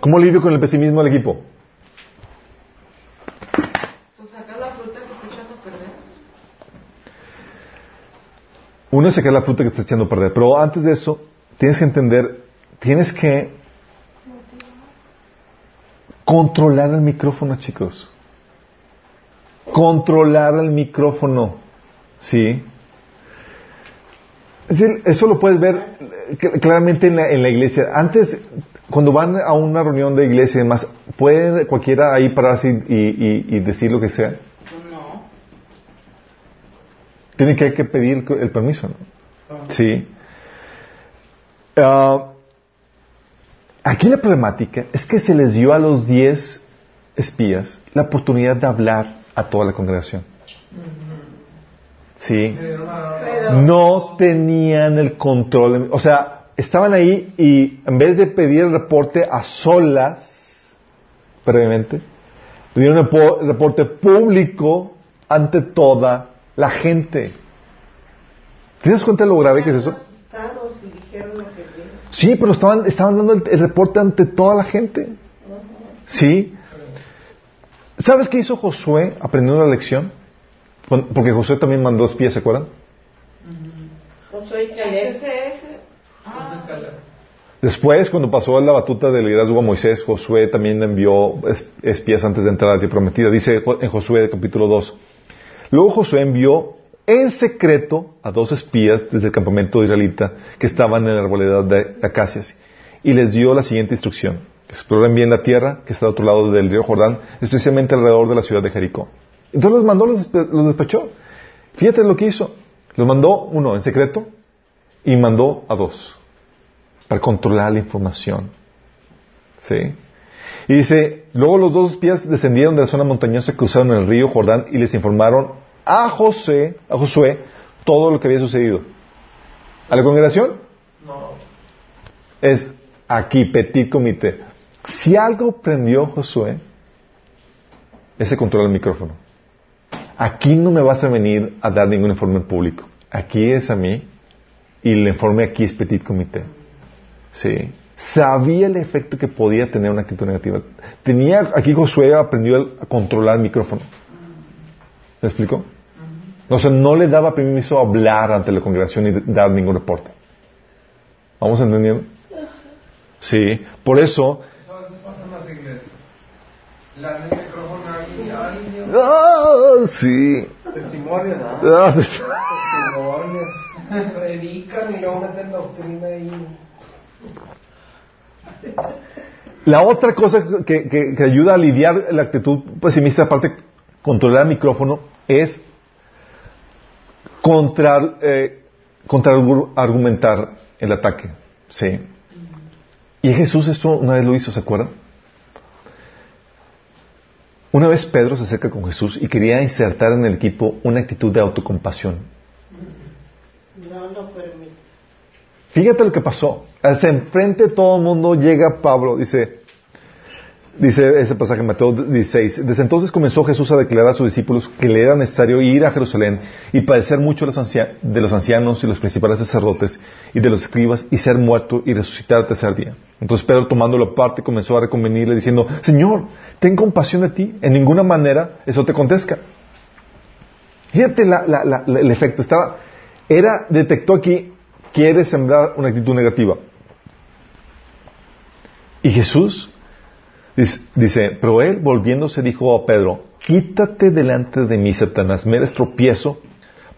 ¿Cómo lidio con el pesimismo del equipo? Uno es sacar la fruta que está echando a perder. Pero antes de eso, tienes que entender, tienes que controlar el micrófono, chicos. Controlar el micrófono. ¿Sí? Eso lo puedes ver claramente en la, iglesia. Antes, cuando van a una reunión de iglesia y demás, ¿puede cualquiera ahí pararse y decir lo que sea? Tiene que, que pedir el permiso, ¿no? Sí. Ah, Aquí la problemática es que se les dio a los diez espías la oportunidad de hablar a toda la congregación. Sí. No tenían el control. O sea, estaban ahí y en vez de pedir el reporte a solas, previamente, pidieron el reporte público ante toda la gente. ¿Tienes cuenta de lo grave que es eso? Sí, pero estaban, estaban dando el, reporte ante toda la gente. Sí. ¿Sabes qué hizo Josué aprendiendo la lección? Porque Josué también mandó espías, ¿se acuerdan? Josué y Caleb. Después, cuando pasó la batuta del liderazgo a Moisés, Josué también envió espías antes de entrar a la tierra prometida. Dice en Josué capítulo 2. Luego Josué envió en secreto a dos espías desde el campamento israelita que estaban en la arboleda de acacias y les dio la siguiente instrucción. Exploren bien la tierra que está al otro lado del río Jordán, especialmente alrededor de la ciudad de Jericó. Entonces los mandó, los, despachó. Fíjate lo que hizo. Los mandó uno en secreto y mandó a dos para controlar la información. ¿Sí? Y dice, luego los dos espías descendieron de la zona montañosa, cruzaron el río Jordán y les informaron a José, a Josué, todo lo que había sucedido. ¿A la congregación? No. Es aquí, petit comité. Si algo prendió Josué, ese control el micrófono. Aquí no me vas a venir a dar ningún informe público. Aquí es a mí y el informe aquí es petit comité. Sí. Sabía el efecto que podía tener una actitud negativa. Tenía, aquí Josué aprendió a controlar el micrófono. ¿Me explico? O sea, no le daba permiso a hablar ante la congregación y dar ningún reporte. ¿Vamos entendiendo? Sí. Por eso. Eso a veces pasa en las iglesias. La el micrófono ahí. ¡Ah! Sí. Testimonio, ¿no? Ah, [LAUGHS] Testimonio. Predican y luego meten doctrina ahí. La otra cosa que, que, que, ayuda a aliviar la actitud pesimista, aparte de controlar el micrófono, es contra, eh, contra argumentar el ataque. Sí. Y Jesús esto una vez lo hizo, ¿se acuerdan? Una vez Pedro se acerca con Jesús y quería insertar en el equipo una actitud de autocompasión. No lo permite. Fíjate lo que pasó. Hacia enfrente todo el mundo llega Pablo, dice, dice ese pasaje Mateo 16. Desde entonces comenzó Jesús a declarar a sus discípulos que le era necesario ir a Jerusalén y padecer mucho de los ancianos y los principales sacerdotes y de los escribas y ser muerto y resucitar al tercer día. Entonces Pedro tomándolo aparte comenzó a reconvenirle diciendo, Señor, ten compasión de ti, en ninguna manera eso te acontezca. Fíjate el efecto, estaba, era, detectó aquí, quiere sembrar una actitud negativa. Y Jesús dice, pero él volviéndose dijo a Pedro, quítate delante de mí, Satanás, me eres tropiezo,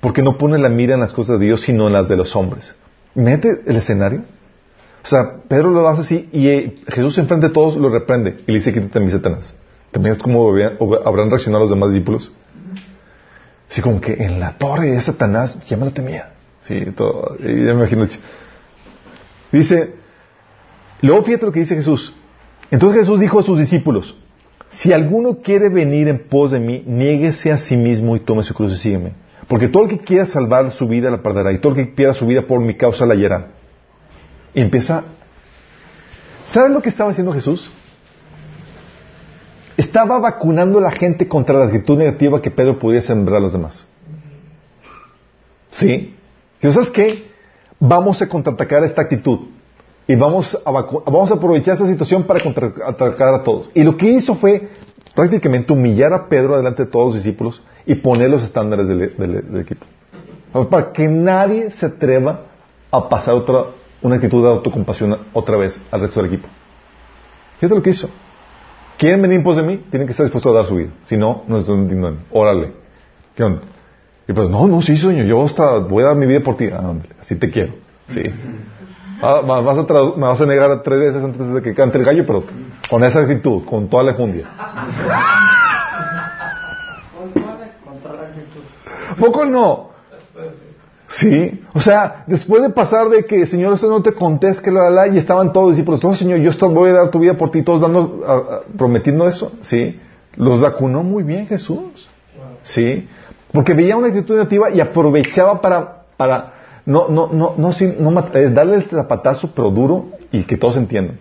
porque no pones la mira en las cosas de Dios, sino en las de los hombres. Mete el escenario. O sea, Pedro lo hace así y eh, Jesús enfrente de todos lo reprende y le dice, quítate de mí, Satanás. También es como habrán reaccionado los demás discípulos. Así como que en la torre de Satanás, llámate mía. Sí, todo, ya me imagino. Dice, luego fíjate lo que dice Jesús. Entonces Jesús dijo a sus discípulos, si alguno quiere venir en pos de mí, niéguese a sí mismo y tome su cruz y sígueme. Porque todo el que quiera salvar su vida la perderá, y todo el que quiera su vida por mi causa la hallará. Y empieza... ¿Sabes lo que estaba haciendo Jesús? Estaba vacunando a la gente contra la actitud negativa que Pedro pudiera sembrar a los demás. ¿Sí? ¿Y sabes qué? Vamos a contraatacar esta actitud y vamos a, vamos a aprovechar esa situación para contraatacar a todos. Y lo que hizo fue prácticamente humillar a Pedro delante de todos los discípulos y poner los estándares del, equipo. Para que nadie se atreva a pasar otra, una actitud de autocompasión otra vez al resto del equipo. Fíjate lo que hizo. ¿Quieren venir en pos de mí? Tienen que estar dispuestos a dar su vida. Si no, no es un Órale. ¿Qué onda? Y pues, no, no, sí, sueño. Yo hasta voy a dar mi vida por ti. Ah, así te quiero. Sí. Ah, vas a me vas a negar tres veces antes de que cante el gallo, pero con esa actitud, con toda la jundia. ¿Poco no? Sí, o sea, después de pasar de que, Señor, eso no te contesta, que la, la, y estaban todos discípulos, oh, Señor, yo voy a dar tu vida por ti, todos dando, a- a- prometiendo eso, sí. Los vacunó muy bien Jesús, sí. Porque veía una actitud negativa y aprovechaba para, para, no, no, no, no, no eh, darle el zapatazo, pero duro, y que todos entiendan.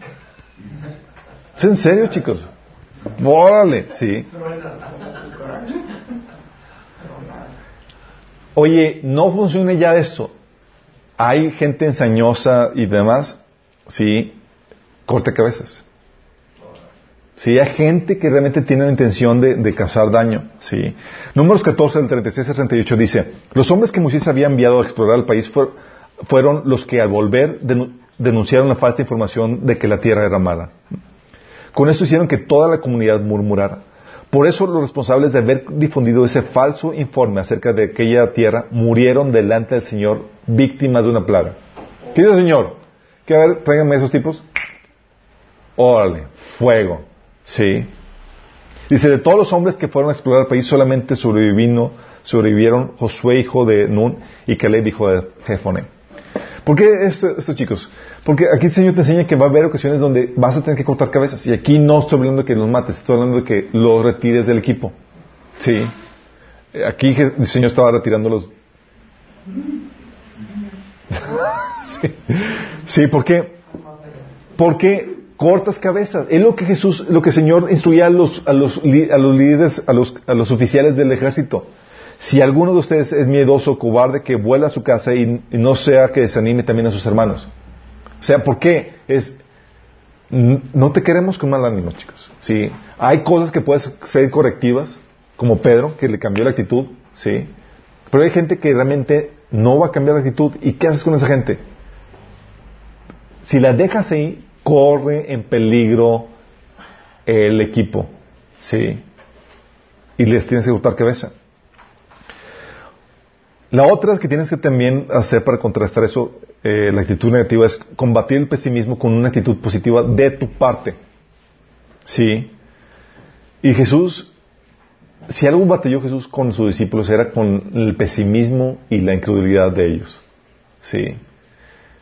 ¿Es en serio, chicos? Órale, sí. Oye, no funciona ya esto. Hay gente ensañosa y demás, sí, corte cabezas. Sí, hay gente que realmente tiene la intención de, causar daño, sí. Números 14 del 36 al 38 dice, los hombres que Moisés había enviado a explorar el país fue- fueron los que al volver denu- denunciaron la falsa información de que la tierra era mala. Con esto hicieron que toda la comunidad murmurara. Por eso los responsables de haber difundido ese falso informe acerca de aquella tierra murieron delante del Señor víctimas de una plaga. ¿Qué dice el Señor? Que a ver, tráiganme esos tipos. Órale, fuego. Sí. Dice, de todos los hombres que fueron a explorar el país, solamente sobrevivino, sobrevivieron Josué, hijo de Nun, y Caleb, hijo de Jefone. ¿Por qué esto, esto, chicos? Porque aquí el Señor te enseña que va a haber ocasiones donde vas a tener que cortar cabezas. Y aquí no estoy hablando de que los mates, estoy hablando de que los retires del equipo. Sí. Aquí el Señor estaba retirándolos. [LAUGHS] sí. sí, ¿por qué? Porque cortas cabezas. Es lo que Jesús, lo que el Señor instruía a los, a los, a los líderes, a los, a los oficiales del ejército. Si alguno de ustedes es miedoso, cobarde, que vuela a su casa y, no sea que desanime también a sus hermanos. O sea, ¿por qué? Es, no te queremos con mal ánimo, chicos. Sí. Hay cosas que pueden ser correctivas, como Pedro, que le cambió la actitud, sí. Pero hay gente que realmente no va a cambiar la actitud. ¿Y qué haces con esa gente? Si la dejas ahí, corre en peligro el equipo, sí. Y les tienes que cortar cabeza. La otra que tienes que también hacer para contrastar eso, eh, la actitud negativa, es combatir el pesimismo con una actitud positiva de tu parte. Sí. Y Jesús, si algo batalló Jesús con sus discípulos era con el pesimismo y la incredulidad de ellos. Sí.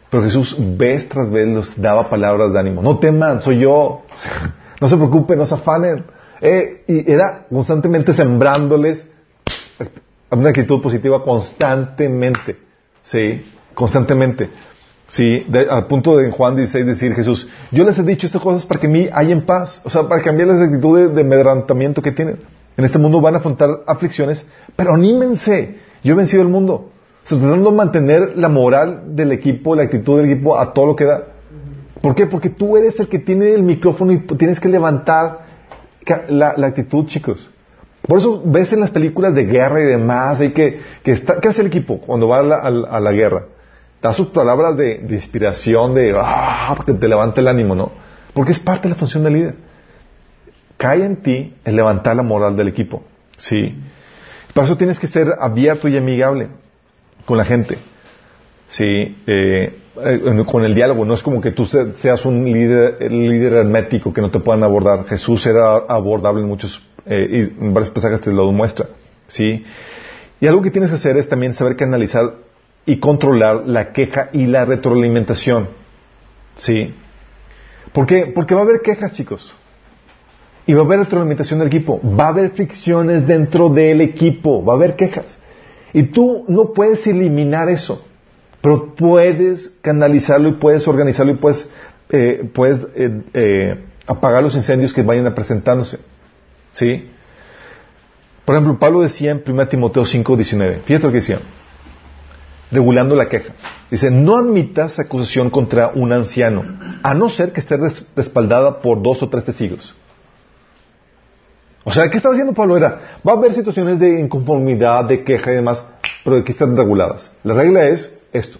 Pero Jesús vez tras vez les daba palabras de ánimo. No teman, soy yo. [LAUGHS] No se preocupen, no se afanen. Eh, y era constantemente sembrándoles una actitud positiva constantemente. Sí, constantemente. Sí, de- al punto de en Juan 16 decir Jesús, yo les he dicho estas cosas para que mí hayan paz, o sea, para cambiar las actitudes de amedrentamiento que tienen. En este mundo van a afrontar aflicciones, pero anímense, yo he vencido el mundo. Tratando de mantener la moral del equipo, la actitud del equipo a todo lo que da. ¿Por qué? Porque tú eres el que tiene el micrófono y tienes que levantar la, actitud, chicos. Por eso ves en las películas de guerra y demás, hay que, ¿qué hace el equipo cuando va a la, guerra? Da sus palabras de, de inspiración, de ¡ah! que te levanta el ánimo, ¿no? Porque es parte de la función del líder. Cae en ti el levantar la moral del equipo, ¿sí? Por eso tienes que ser abierto y amigable con la gente, ¿sí? Eh, eh, con el diálogo, no es como que tú se- seas un líder, líder hermético que no te puedan abordar. Jesús era abordable en muchos, eh, y en varios pasajes te lo demuestra, ¿sí? Y algo que tienes que hacer es también saber canalizar y controlar la queja y la retroalimentación, ¿sí? ¿Por qué? Porque va a haber quejas, chicos. Y va a haber retroalimentación del equipo. Va a haber fricciones dentro del equipo. Va a haber quejas. Y tú no puedes eliminar eso. Pero puedes canalizarlo y puedes organizarlo y puedes, eh, puedes eh, eh, apagar los incendios que vayan a presentándose. ¿Sí? Por ejemplo, Pablo decía en 1 Timoteo 5, 19. Fíjate lo que decía. Regulando la queja. Dice, no admitas acusación contra un anciano, a no ser que esté res- respaldada por dos o tres testigos. O sea, ¿qué estaba haciendo Pablo? Era, va a haber situaciones de inconformidad, de queja y demás, pero aquí están reguladas. La regla es esto.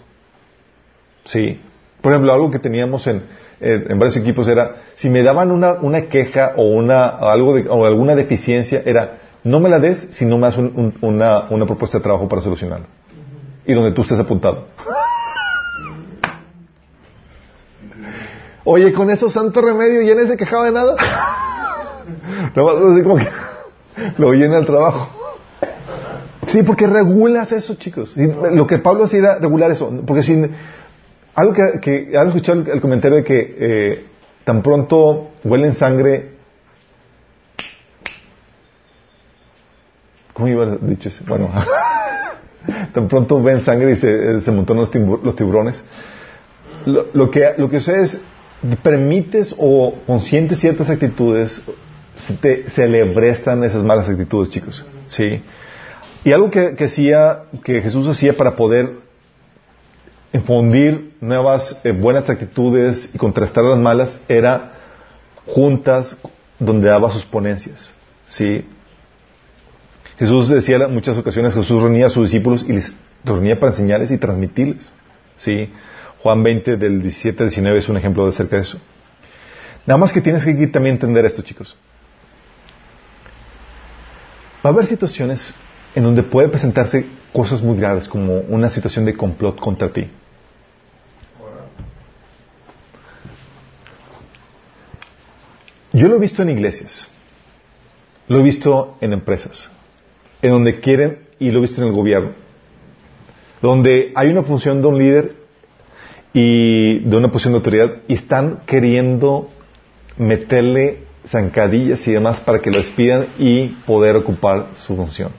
Sí. Por ejemplo, algo que teníamos en, en, varios equipos era, si me daban una, una queja o, una, algo de, o alguna deficiencia, era, no me la des si no me das un- un- una, una propuesta de trabajo para solucionarlo. Y donde tú estés apuntado. Oye, con eso santo remedio, ¿ya nadie se quejaba de nada? Más así como que [LAUGHS] lo llena el trabajo. Sí, porque regulas eso, chicos. Lo que Pablo hacía era regular eso. Porque sin. Algo que, que han escuchado el, el comentario de que eh, tan pronto huelen sangre. ¿Cómo iba dicho ese? Bueno, [LAUGHS] tan pronto ven sangre y se, se montan los, los tiburones. Lo, lo que, lo que es, permites o consientes ciertas actitudes, se, te, le prestan esas malas actitudes, chicos. Sí. Y algo que, que hacía, que Jesús hacía para poder infundir nuevas eh, buenas actitudes y contrastar las malas era juntas donde daba sus ponencias. ¿sí? Jesús decía en muchas ocasiones, Jesús reunía a sus discípulos y les reunía para enseñarles y transmitirles. ¿sí? Juan 20 del 17 al 19 es un ejemplo de acerca de eso. Nada más que tienes que también entender esto, chicos. Va a haber situaciones en donde puede presentarse cosas muy graves como una situación de complot contra ti. Yo lo he visto en iglesias, lo he visto en empresas, en donde quieren, y lo he visto en el gobierno, donde hay una función de un líder y de una posición de autoridad y están queriendo meterle zancadillas y demás para que lo despidan y poder ocupar su función.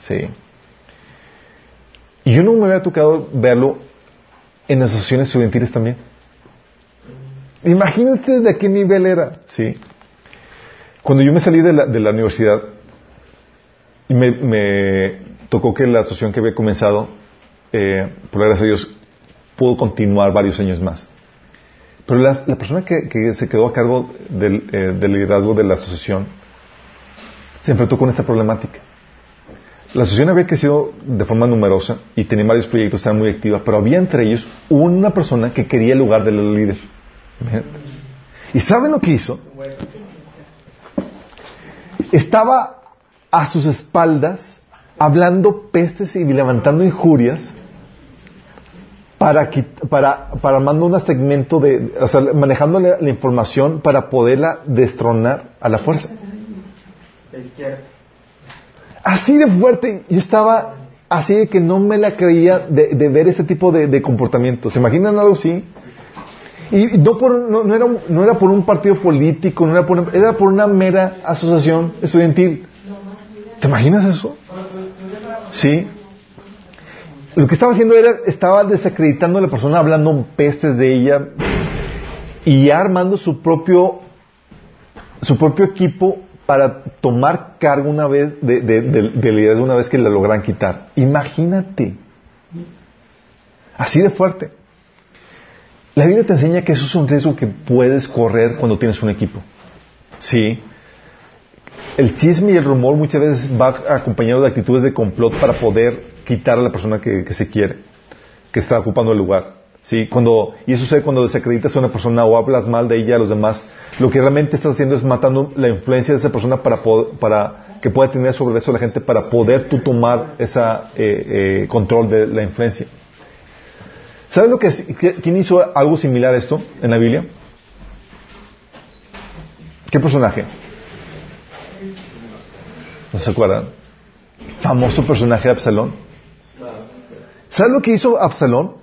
Sí. Y yo no me había tocado verlo en asociaciones estudiantiles también. Imagínate de qué nivel era, ¿sí? Cuando yo me salí de la, de la universidad y me, me tocó que la asociación que había comenzado, eh, por la gracia de Dios, pudo continuar varios años más. Pero la, persona que, que se quedó a cargo del, eh, del liderazgo de la asociación se enfrentó con esta problemática. La asociación había crecido de forma numerosa y tenía varios proyectos, estaba muy activa, pero había entre ellos una persona que quería el lugar del líder. ¿Y saben lo que hizo? Estaba a sus espaldas hablando pestes y levantando injurias para, para, para armando un segmento de, o sea, manejando la, información para poderla destronar a la fuerza. Así de fuerte, yo estaba así de que no me la creía de, ver ese tipo de, de comportamiento. ¿Se imaginan algo así? Y no, por, no, no era, no era por un partido político, no era por, era por una mera asociación estudiantil. ¿Te imaginas eso? Sí. Lo que estaba haciendo era, estaba desacreditando a la persona, hablando pestes de ella y armando su propio, su propio equipo para tomar cargo una vez de, de, de- de una vez que la logran quitar. Imagínate. Así de fuerte. La Biblia te enseña que eso es un riesgo que puedes correr cuando tienes un equipo. Sí. El chisme y el rumor muchas veces va acompañado de actitudes de complot para poder quitar a la persona que, que se quiere, que está ocupando el lugar. Sí, cuando, y eso sucede cuando desacreditas a una persona o hablas mal de ella a los demás, lo que realmente estás haciendo es matando la influencia de esa persona para, para que pueda tener sobre eso la gente, para poder tú tomar ese control de la influencia. ¿Sabes lo que es- quién hizo algo similar a esto en la Biblia? ¿Qué personaje? ¿No se acuerdan? Famoso personaje de Absalón. ¿Sabes lo que hizo Absalón?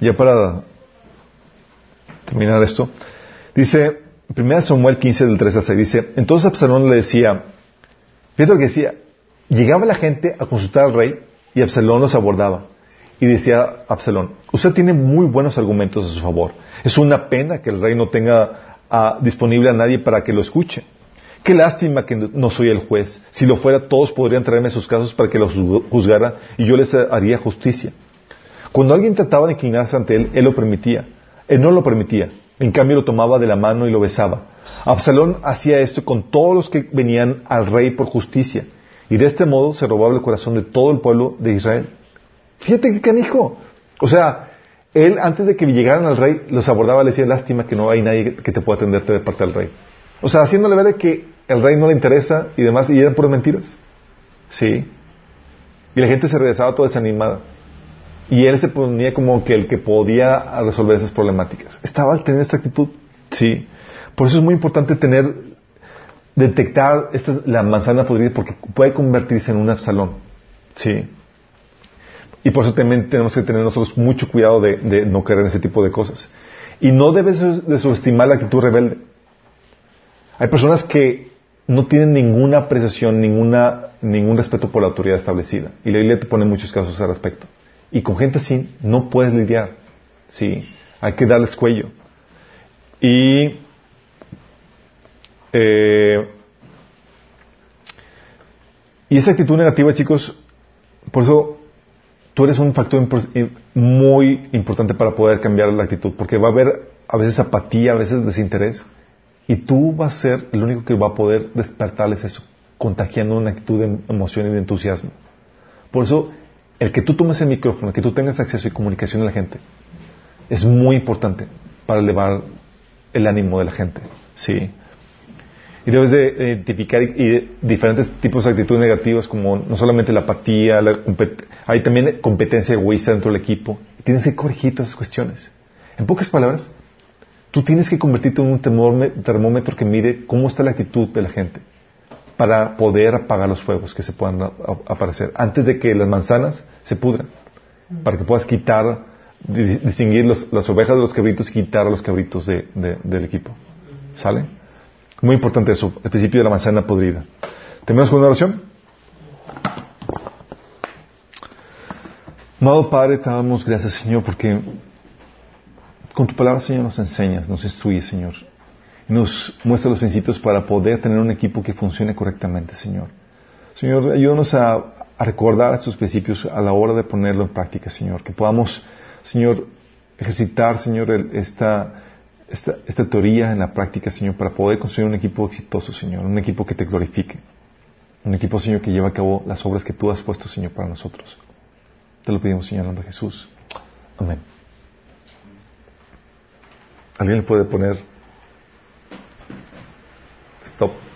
Ya para terminar esto. Dice, 1 Samuel 15 del 3 al 6, dice, entonces Absalón le decía, fíjate lo que decía, llegaba la gente a consultar al rey y Absalón los abordaba. Y decía Absalón, usted tiene muy buenos argumentos a su favor. Es una pena que el rey no tenga ah, disponible a nadie para que lo escuche. Qué lástima que no- soy el juez. Si lo fuera, todos podrían traerme sus casos para que los juzg- juzgara y yo les haría justicia. Cuando alguien trataba de inclinarse ante él, él lo permitía. Él no lo permitía. En cambio, lo tomaba de la mano y lo besaba. Absalón hacía esto con todos los que venían al rey por justicia. Y de este modo se robaba el corazón de todo el pueblo de Israel. Fíjate qué canijo. O sea, él antes de que llegaran al rey, los abordaba, le decía, lástima que no hay nadie que te pueda atenderte de parte del rey. O sea, haciéndole ver que el rey no le interesa y demás, y eran puras mentiras. Sí. Y la gente se regresaba toda desanimada. Y él se ponía como que el que podía resolver esas problemáticas. Estaba teniendo esta actitud. Sí. Por eso es muy importante tener detectar esta, la manzana podrida porque puede convertirse en un Absalón. Sí. Y por eso también tenemos que tener nosotros mucho cuidado de, de no en ese tipo de cosas. Y no debes de subestimar la actitud rebelde. Hay personas que no tienen ninguna apreciación, ninguna, ningún respeto por la autoridad establecida. Y la Biblia te pone muchos casos al respecto. Y con gente así no puedes lidiar. Sí, hay que darles cuello. Y eh, y esa actitud negativa, chicos, por eso tú eres un factor muy importante para poder cambiar la actitud, porque va a haber a veces apatía, a veces desinterés, y tú vas a ser el único que va a poder despertarles eso, contagiando una actitud de emoción y de entusiasmo. Por eso, el que tú tomes el micrófono, el que tú tengas acceso y comunicación a la gente, es muy importante para elevar el ánimo de la gente. Sí. Y debes de identificar diferentes tipos de actitudes negativas como no solamente la apatía, hay también competencia egoísta dentro del equipo. Tienes que corregir todas esas cuestiones. En pocas palabras, tú tienes que convertirte en un termómetro que mide cómo está la actitud de la gente para poder apagar los fuegos que se puedan aparecer antes de que las manzanas se pudran, para que puedas quitar, distinguir las ovejas de los cabritos y quitar a los cabritos del equipo. ¿Sale? Muy importante eso, el principio de la manzana podrida. ¿Tenemos una oración? Amado Padre, te damos gracias, Señor, porque con tu palabra, Señor, nos enseñas, nos instruyes, Señor. Y nos muestra los principios para poder tener un equipo que funcione correctamente, Señor. Señor, ayúdanos a, a recordar estos principios a la hora de ponerlo en práctica, Señor. Que podamos, Señor, ejercitar, Señor, esta esta, esta teoría en la práctica, Señor, para poder construir un equipo exitoso, Señor, un equipo que te glorifique, un equipo, Señor, que lleve a cabo las obras que tú has puesto, Señor, para nosotros. Te lo pedimos, Señor, en nombre de Jesús. Amén. ¿Alguien puede poner stop?